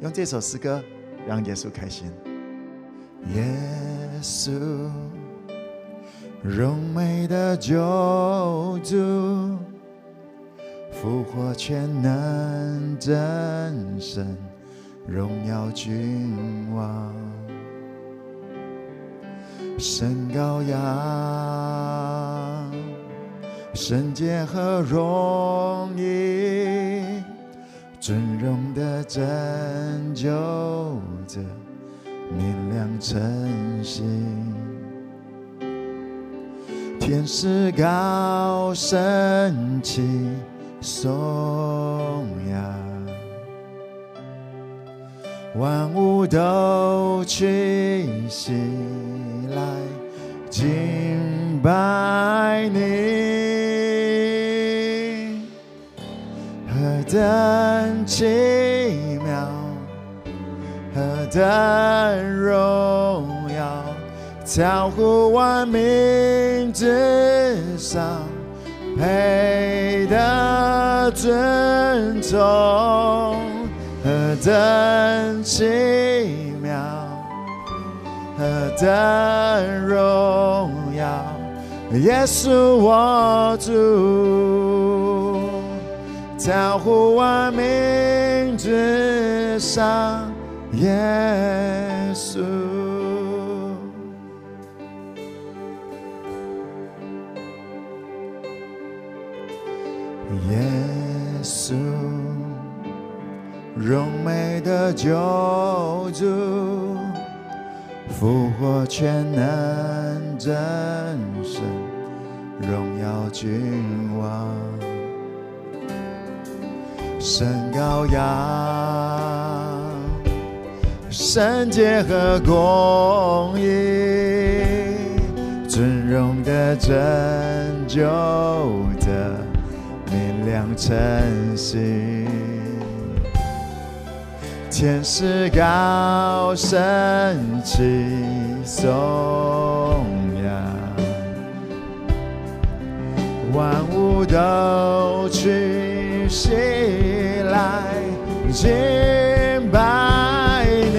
A: 用这首诗歌让耶稣开心。耶稣，荣美的救主，复活全能真神，荣耀君王，神羔羊。圣洁和荣耀，尊荣的拯救者，明亮晨星，天使高声起颂扬。万物都屈膝来敬拜你，何等奇妙，何等荣耀，超乎万民之上，配得尊崇。何等奇，的荣耀，耶稣我主，超乎万民之上，耶稣，耶稣。荣美的救主，复活全能真神，荣耀君王，神羔羊，圣洁和公义，尊荣的拯救者，明亮晨星。天使高声齐颂扬，万物都屈膝来敬拜你，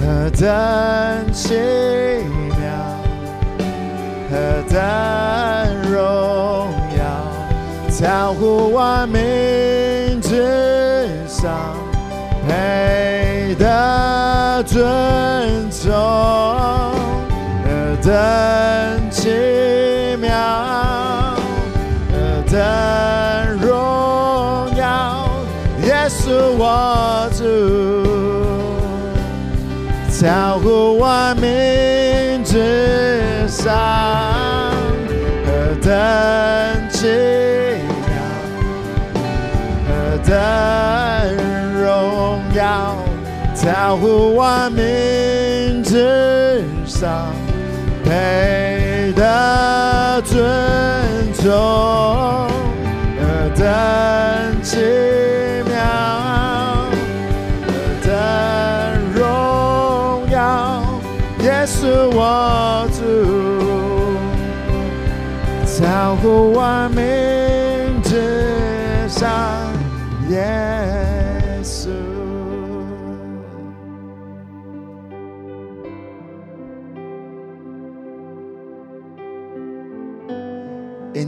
A: 何等奇妙，何等荣耀，超乎万民。配得尊崇，何等奇妙，何等荣耀，耶稣我主，超乎万民之上，何等奇超乎万民之上，配得尊重，何等奇妙，何等荣耀，耶稣我主，超乎万民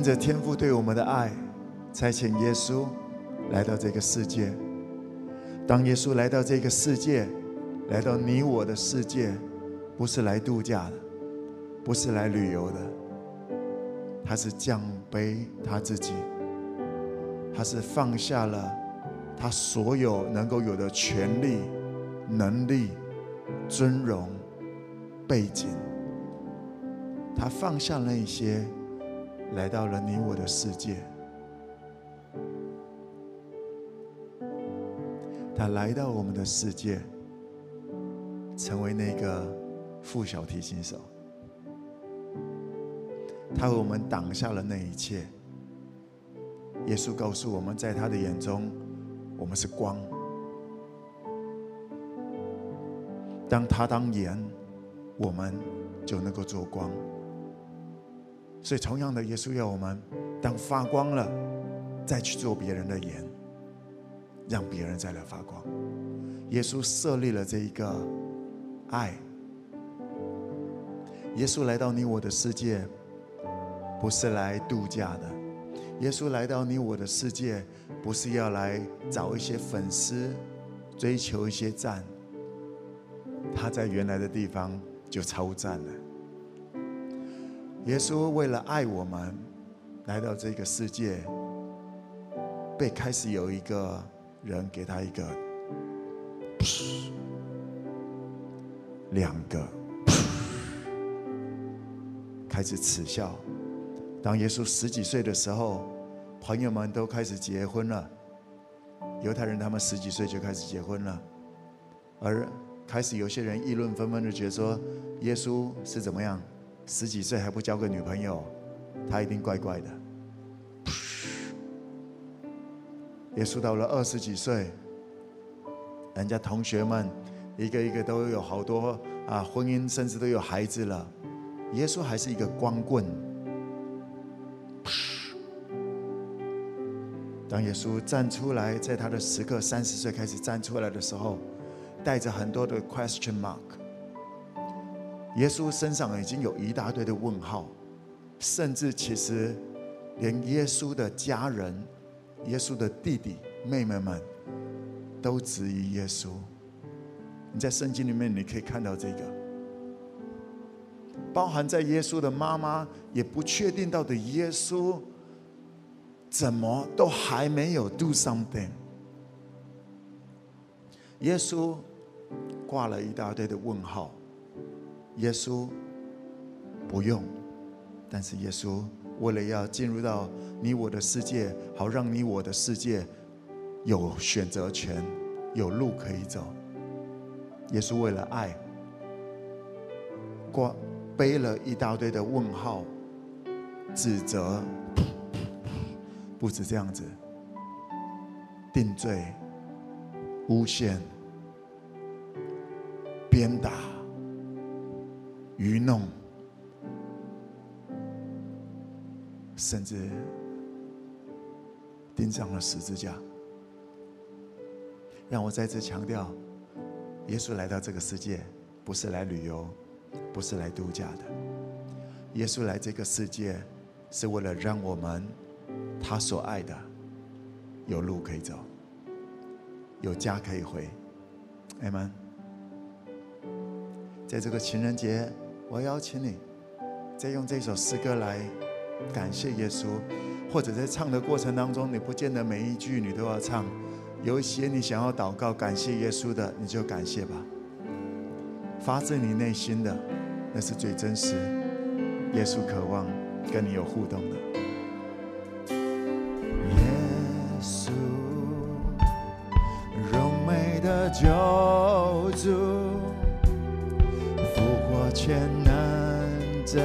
A: 着天父对我们的爱，差遣耶稣来到这个世界。当耶稣来到这个世界，来到你我的世界，不是来度假的，不是来旅游的，他是降卑他自己，他是放下了他所有能够有的权利、能力、尊荣、背景，他放下那一些。来到了你我的世界，他来到我们的世界，成为那个副小提琴手。他为我们挡下了那一切。耶稣告诉我们，在他的眼中，我们是光。当他当盐，我们就能够做光。所以，同样的，耶稣要我们当发光了，再去做别人的盐，让别人再来发光。耶稣设立了这一个爱。耶稣来到你我的世界，不是来度假的。耶稣来到你我的世界，不是要来找一些粉丝，追求一些赞。他在原来的地方就超赞了。耶稣为了爱我们，来到这个世界，被开始有一个人给他一个，两个，开始耻笑。当耶稣十几岁的时候，朋友们都开始结婚了。犹太人他们十几岁就开始结婚了，而开始有些人议论纷纷的觉得说，耶稣是怎么样？十几岁还不交个女朋友，他一定怪怪的。耶稣到了二十几岁，人家同学们一个一个都有好多啊婚姻，甚至都有孩子了，耶稣还是一个光棍。当耶稣站出来，在他的时刻三十岁开始站出来的时候，带着很多的 question mark。耶稣身上已经有一大堆的问号，甚至其实连耶稣的家人、耶稣的弟弟妹妹们都质疑耶稣。你在圣经里面你可以看到这个，包含在耶稣的妈妈也不确定到底耶稣怎么都还没有 do something。耶稣挂了一大堆的问号。耶稣不用，但是耶稣为了要进入到你我的世界，好让你我的世界有选择权，有路可以走。耶稣为了爱，挂背了一大堆的问号、指责，不止这样子，定罪、诬陷、鞭打。愚弄，甚至钉上了十字架。让我再次强调，耶稣来到这个世界，不是来旅游，不是来度假的。耶稣来这个世界，是为了让我们他所爱的有路可以走，有家可以回。阿门。在这个情人节。我邀请你，再用这首诗歌来感谢耶稣，或者在唱的过程当中，你不见得每一句你都要唱，有一些你想要祷告感谢耶稣的，你就感谢吧，发自你内心的，那是最真实。耶稣渴望跟你有互动的。全能真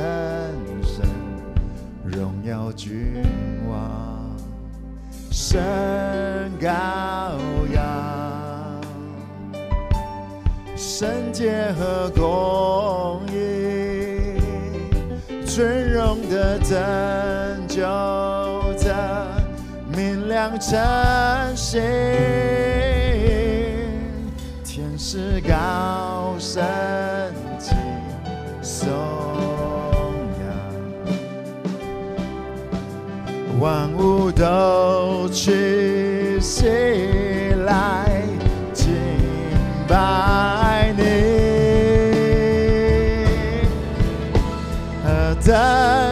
A: 神，荣耀君王，神羔羊，圣洁和公义，尊荣的拯救者，明亮晨星，天使高声。万物都屈膝来敬拜你，何等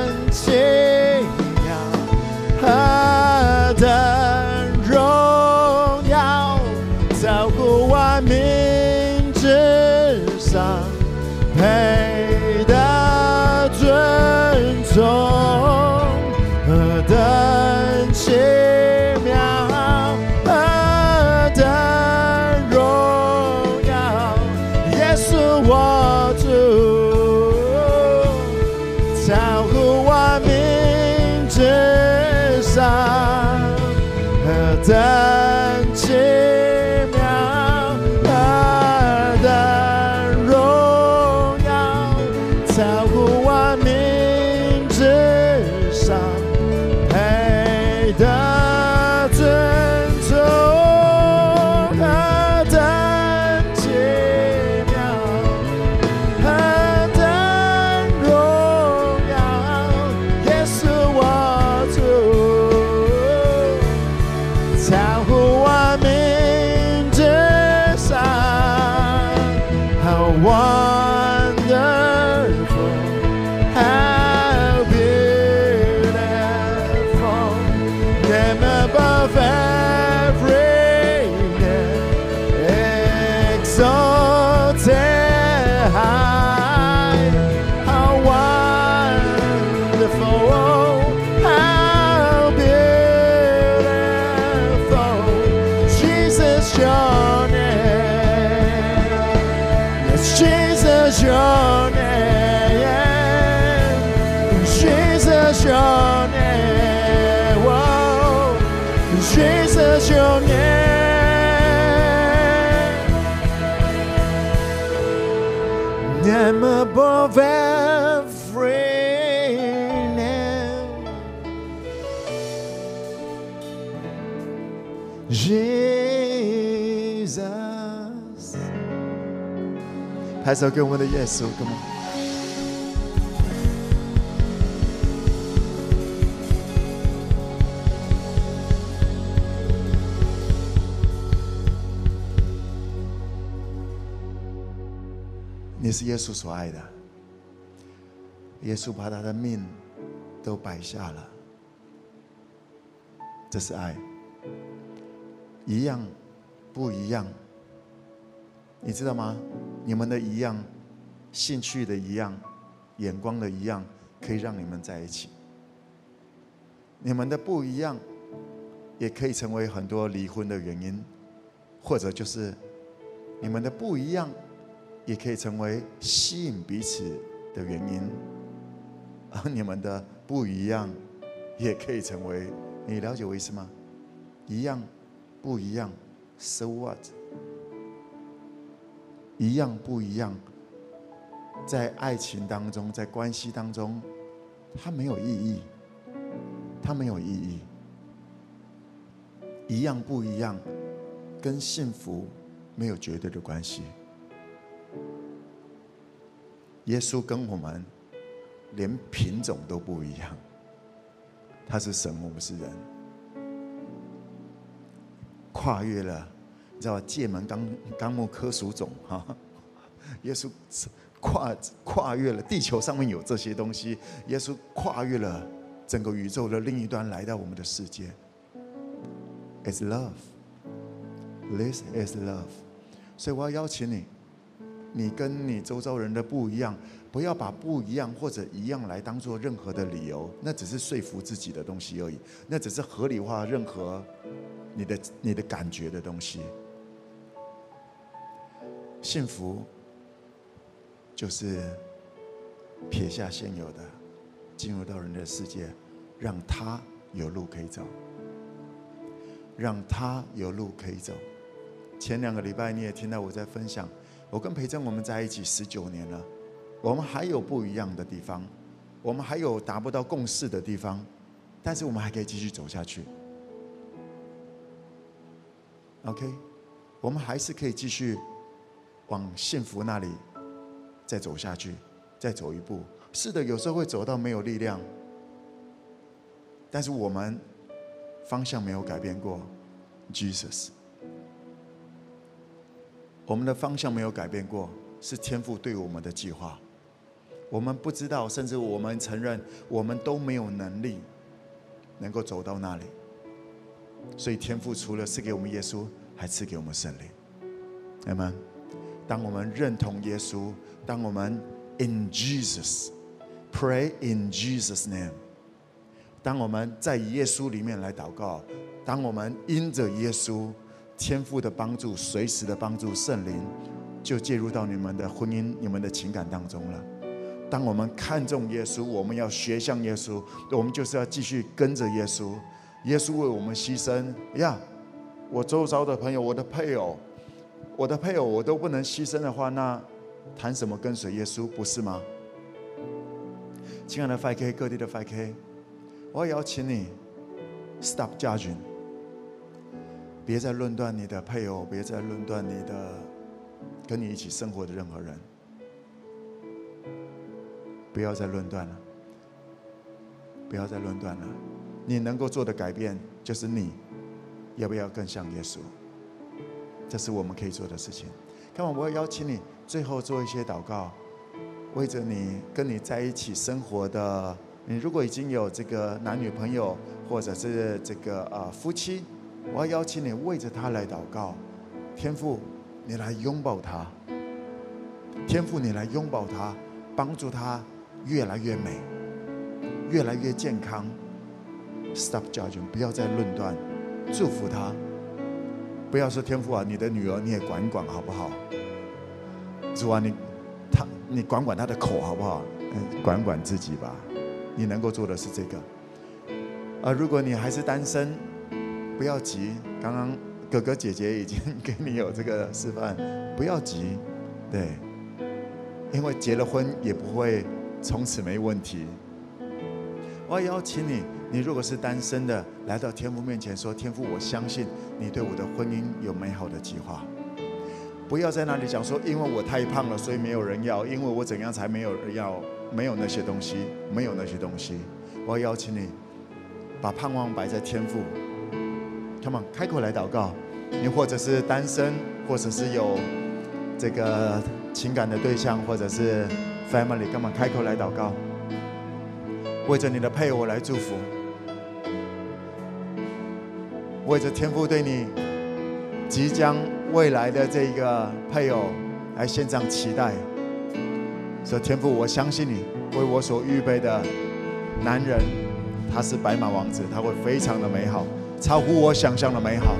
A: 拍手给我们的耶稣，Come on。你是耶稣所爱的，耶稣把他的命都摆下了，这是爱。一样不一样？你知道吗？你们的一样，兴趣的一样，眼光的一样，可以让你们在一起。你们的不一样，也可以成为很多离婚的原因，或者就是你们的不一样。也可以成为吸引彼此的原因，而你们的不一样，也可以成为，你了解我意思吗？一样，不一样，so what？一样不一样，在爱情当中，在关系当中，它没有意义，它没有意义。一样不一样，跟幸福没有绝对的关系。耶稣跟我们连品种都不一样，他是神，我们是人，跨越了，你知道吧界门纲纲目科属种 哈，耶稣跨跨越了地球上面有这些东西，耶稣跨越了整个宇宙的另一端来到我们的世界。It's love, this is love，所以我要邀请你。你跟你周遭人的不一样，不要把不一样或者一样来当做任何的理由，那只是说服自己的东西而已，那只是合理化任何你的你的感觉的东西。幸福就是撇下现有的，进入到人的世界，让他有路可以走，让他有路可以走。前两个礼拜你也听到我在分享。我跟培正我们在一起十九年了，我们还有不一样的地方，我们还有达不到共识的地方，但是我们还可以继续走下去。OK，我们还是可以继续往幸福那里再走下去，再走一步。是的，有时候会走到没有力量，但是我们方向没有改变过，Jesus。我们的方向没有改变过，是天父对我们的计划。我们不知道，甚至我们承认，我们都没有能力能够走到那里。所以天父除了赐给我们耶稣，还赐给我们圣灵。阿门。当我们认同耶稣，当我们 in Jesus pray in Jesus name，当我们在耶稣里面来祷告，当我们因着耶稣。天父的帮助，随时的帮助，圣灵就介入到你们的婚姻、你们的情感当中了。当我们看重耶稣，我们要学像耶稣，我们就是要继续跟着耶稣。耶稣为我们牺牲呀！我周遭的朋友，我的配偶，我的配偶，我都不能牺牲的话，那谈什么跟随耶稣，不是吗？亲爱的 FK 各地的 FK，我要邀请你 stop judging。别再论断你的配偶，别再论断你的跟你一起生活的任何人，不要再论断了，不要再论断了。你能够做的改变就是你要不要更像耶稣，这是我们可以做的事情。看我，我要邀请你最后做一些祷告，为着你跟你在一起生活的，你如果已经有这个男女朋友，或者是这个呃夫妻。我要邀请你为着他来祷告，天父，你来拥抱他，天父，你来拥抱他，帮助他越来越美，越来越健康。Stop judging，不要再论断，祝福他。不要说天父啊，你的女儿你也管管好不好？主啊，你他你管管他的口好不好？管管自己吧。你能够做的是这个。啊如果你还是单身，不要急，刚刚哥哥姐姐已经给你有这个示范，不要急，对，因为结了婚也不会从此没问题。我要邀请你，你如果是单身的，来到天父面前说：“天父，我相信你对我的婚姻有美好的计划。”不要在那里讲说：“因为我太胖了，所以没有人要；因为我怎样才没有人要？没有那些东西，没有那些东西。”我要邀请你，把盼望摆在天赋。Come on，开口来祷告。你或者是单身，或者是有这个情感的对象，或者是 family，干嘛开口来祷告？为着你的配偶来祝福，为着天父对你即将未来的这个配偶来献上期待。说天父，我相信你为我所预备的男人，他是白马王子，他会非常的美好，超乎我想象的美好。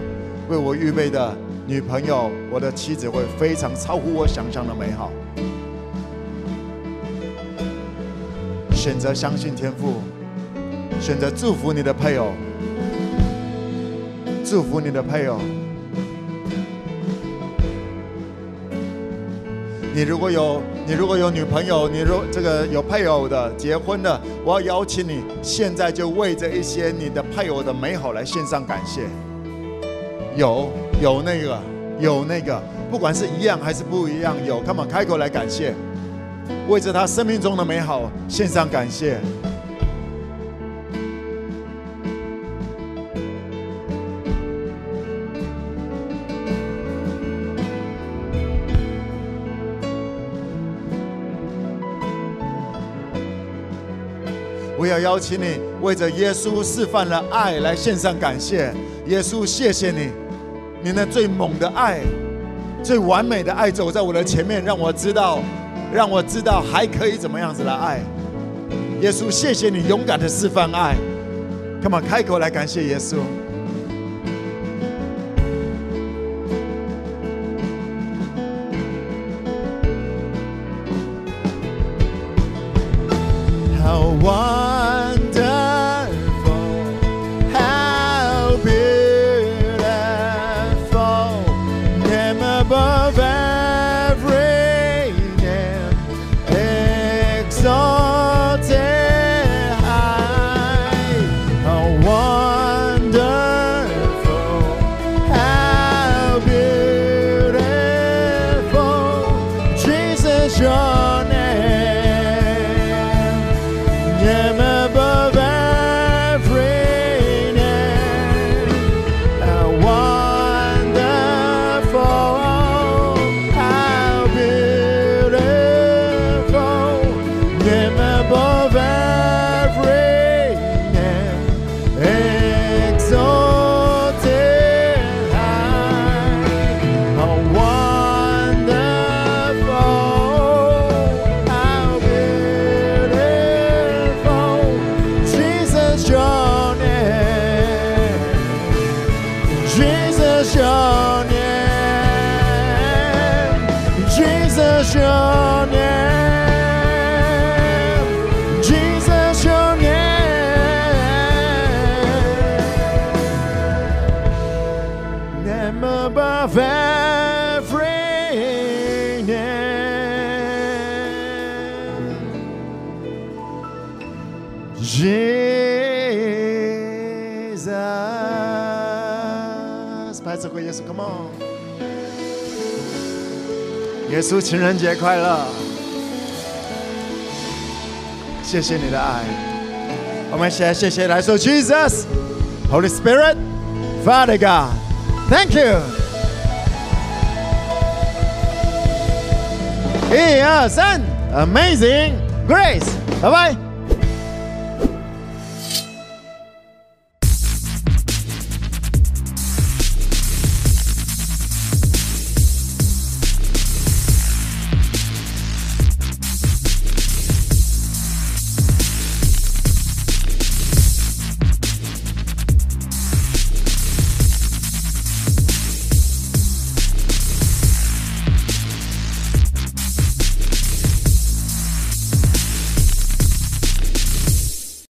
A: 为我预备的女朋友，我的妻子会非常超乎我想象的美好。选择相信天父，选择祝福你的配偶，祝福你的配偶。你如果有你如果有女朋友，你如这个有配偶的结婚的，我要邀请你，现在就为这一些你的配偶的美好来献上感谢。有有那个有那个，不管是一样还是不一样，有，干嘛开口来感谢。为着他生命中的美好献上感谢。我要邀请你为着耶稣示范了爱来献上感谢。耶稣，谢谢你，你那最猛的爱，最完美的爱走在我的前面，让我知道。让我知道还可以怎么样子来爱，耶稣，谢谢你勇敢的示范爱，Come on，开口来感谢耶稣。耶稣情人节快乐！谢谢你的爱，我们先谢谢来首 Jesus, Holy Spirit, Father God, Thank you。一二三，Amazing Grace，拜拜。